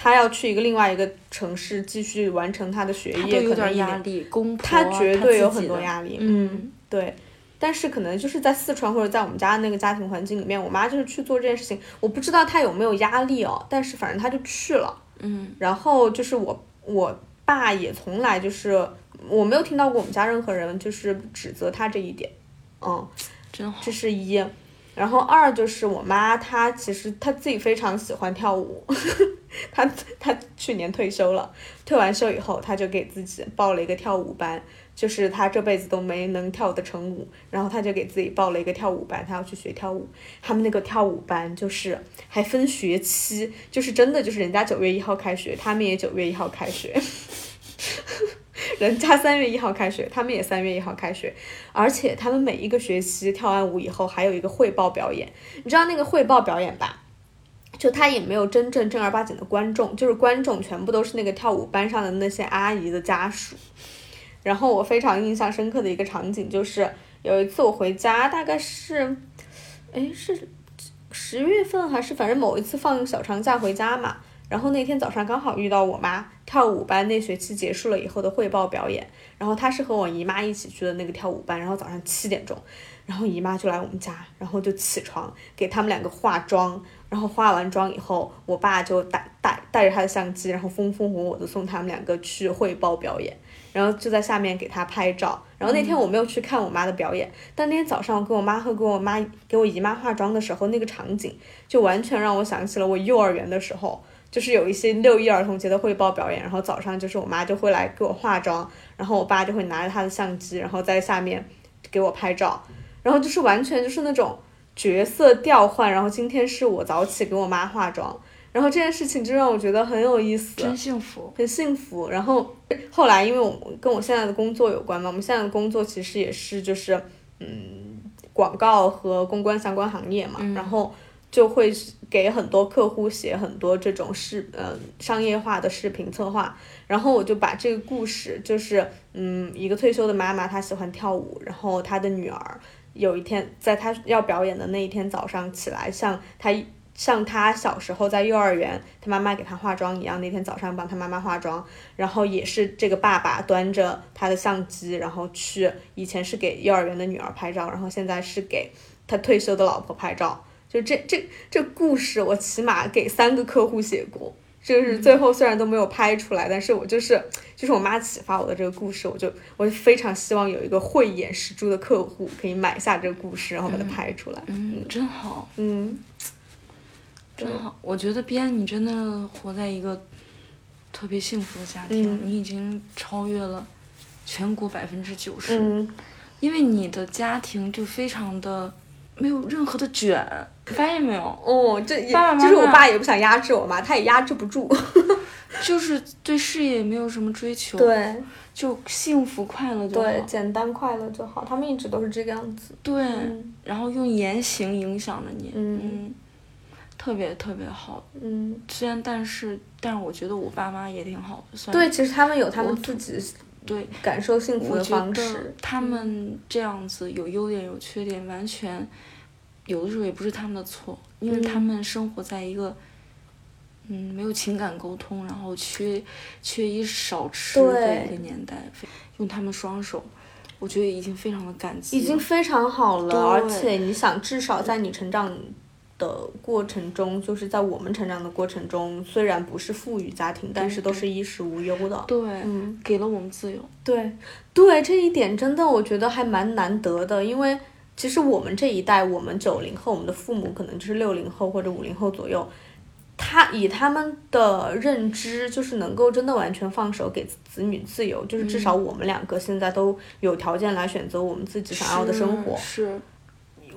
她要去一个另外一个城市继续完成他的学业，有可能压力，公婆他绝对有很多压力。嗯，对。但是可能就是在四川或者在我们家那个家庭环境里面，我妈就是去做这件事情，我不知道她有没有压力哦，但是反正她就去了。嗯，然后就是我我爸也从来就是我没有听到过我们家任何人就是指责他这一点，嗯，真好。这是一。然后二就是我妈，她其实她自己非常喜欢跳舞，她她去年退休了，退完休以后，她就给自己报了一个跳舞班，就是她这辈子都没能跳得成舞，然后她就给自己报了一个跳舞班，她要去学跳舞。他们那个跳舞班就是还分学期，就是真的就是人家九月一号开学，他们也九月一号开学。人家三月一号开学，他们也三月一号开学，而且他们每一个学期跳完舞以后还有一个汇报表演，你知道那个汇报表演吧？就他也没有真正正儿八经的观众，就是观众全部都是那个跳舞班上的那些阿姨的家属。然后我非常印象深刻的一个场景就是有一次我回家，大概是，哎是十月份还是反正某一次放小长假回家嘛。然后那天早上刚好遇到我妈跳舞班那学期结束了以后的汇报表演，然后她是和我姨妈一起去的那个跳舞班，然后早上七点钟，然后姨妈就来我们家，然后就起床给他们两个化妆，然后化完妆以后，我爸就带带带着他的相机，然后风风火火的送他们两个去汇报表演，然后就在下面给他拍照。然后那天我没有去看我妈的表演，但那天早上我跟我妈和跟我妈给我姨妈化妆的时候，那个场景就完全让我想起了我幼儿园的时候。就是有一些六一儿童节的汇报表演，然后早上就是我妈就会来给我化妆，然后我爸就会拿着他的相机，然后在下面给我拍照，然后就是完全就是那种角色调换，然后今天是我早起给我妈化妆，然后这件事情就让我觉得很有意思，真幸福，很幸福。然后后来因为我跟我现在的工作有关嘛，我们现在的工作其实也是就是嗯广告和公关相关行业嘛，然后。就会给很多客户写很多这种视嗯商业化的视频策划，然后我就把这个故事，就是嗯一个退休的妈妈，她喜欢跳舞，然后她的女儿有一天在她要表演的那一天早上起来，像她像她小时候在幼儿园，她妈妈给她化妆一样，那天早上帮她妈妈化妆，然后也是这个爸爸端着他的相机，然后去以前是给幼儿园的女儿拍照，然后现在是给他退休的老婆拍照。就这这这故事，我起码给三个客户写过，就是最后虽然都没有拍出来，但是我就是就是我妈启发我的这个故事，我就我就非常希望有一个慧眼识珠的客户可以买下这个故事，然后把它拍出来。嗯，真好。嗯，真好。我觉得边你真的活在一个特别幸福的家庭，你已经超越了全国百分之九十，因为你的家庭就非常的。没有任何的卷，发现没有？哦，这也就是我爸也不想压制我妈，他也压制不住，就是对事业也没有什么追求，对，就幸福快乐就好，对，简单快乐就好。他们一直都是这个样子，对，然后用言行影响着你，嗯，特别特别好，嗯，虽然但是但是我觉得我爸妈也挺好的，对，其实他们有他们自己。对，感受幸福的方式。他们这样子有优点有缺点，完全有的时候也不是他们的错，因为他们生活在一个嗯没有情感沟通，然后缺缺衣少吃的一个年代，用他们双手，我觉得已经非常的感激，已经非常好了。而且你想，至少在你成长。的过程中，就是在我们成长的过程中，虽然不是富裕家庭，但是都是衣食无忧的。对，嗯，给了我们自由。对，对，这一点真的我觉得还蛮难得的，因为其实我们这一代，我们九零后，我们的父母可能就是六零后或者五零后左右，他以他们的认知，就是能够真的完全放手给子女自由，就是至少我们两个现在都有条件来选择我们自己想要的生活。是。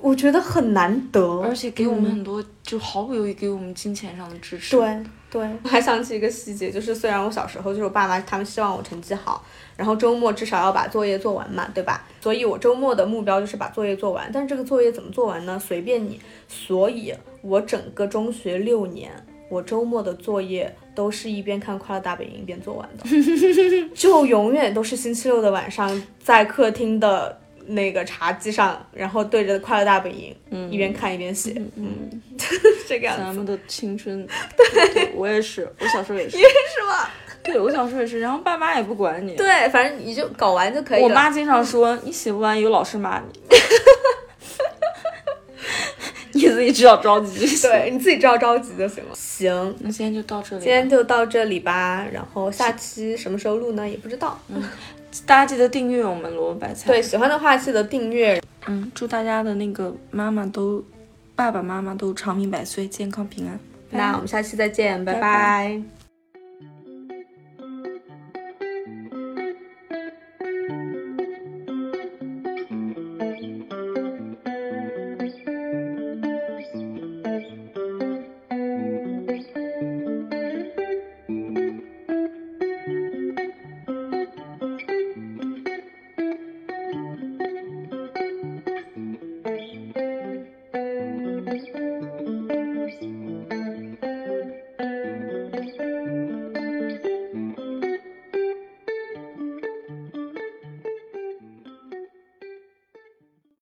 我觉得很难得，而且给我们很多，就毫不犹豫给我们金钱上的支持。对对，我还想起一个细节，就是虽然我小时候就是我爸妈他们希望我成绩好，然后周末至少要把作业做完嘛，对吧？所以我周末的目标就是把作业做完。但是这个作业怎么做完呢？随便你。所以我整个中学六年，我周末的作业都是一边看《快乐大本营》一边做完的，就永远都是星期六的晚上在客厅的。那个茶几上，然后对着《快乐大本营》，嗯一边看一边写，嗯，这个样子。咱们的青春，对，我也是，我小时候也是。也是吗？对，我小时候也是，然后爸妈也不管你。对，反正你就搞完就可以了。我妈经常说，你写不完有老师骂你。你自己知道着急就行。对，你自己知道着急就行了。行，那今天就到这里。今天就到这里吧，然后下期什么时候录呢？也不知道。嗯。大家记得订阅我们萝卜白菜。对，喜欢的话记得订阅。嗯，祝大家的那个妈妈都爸爸妈妈都长命百岁，健康平安。那我们下期再见，拜拜拜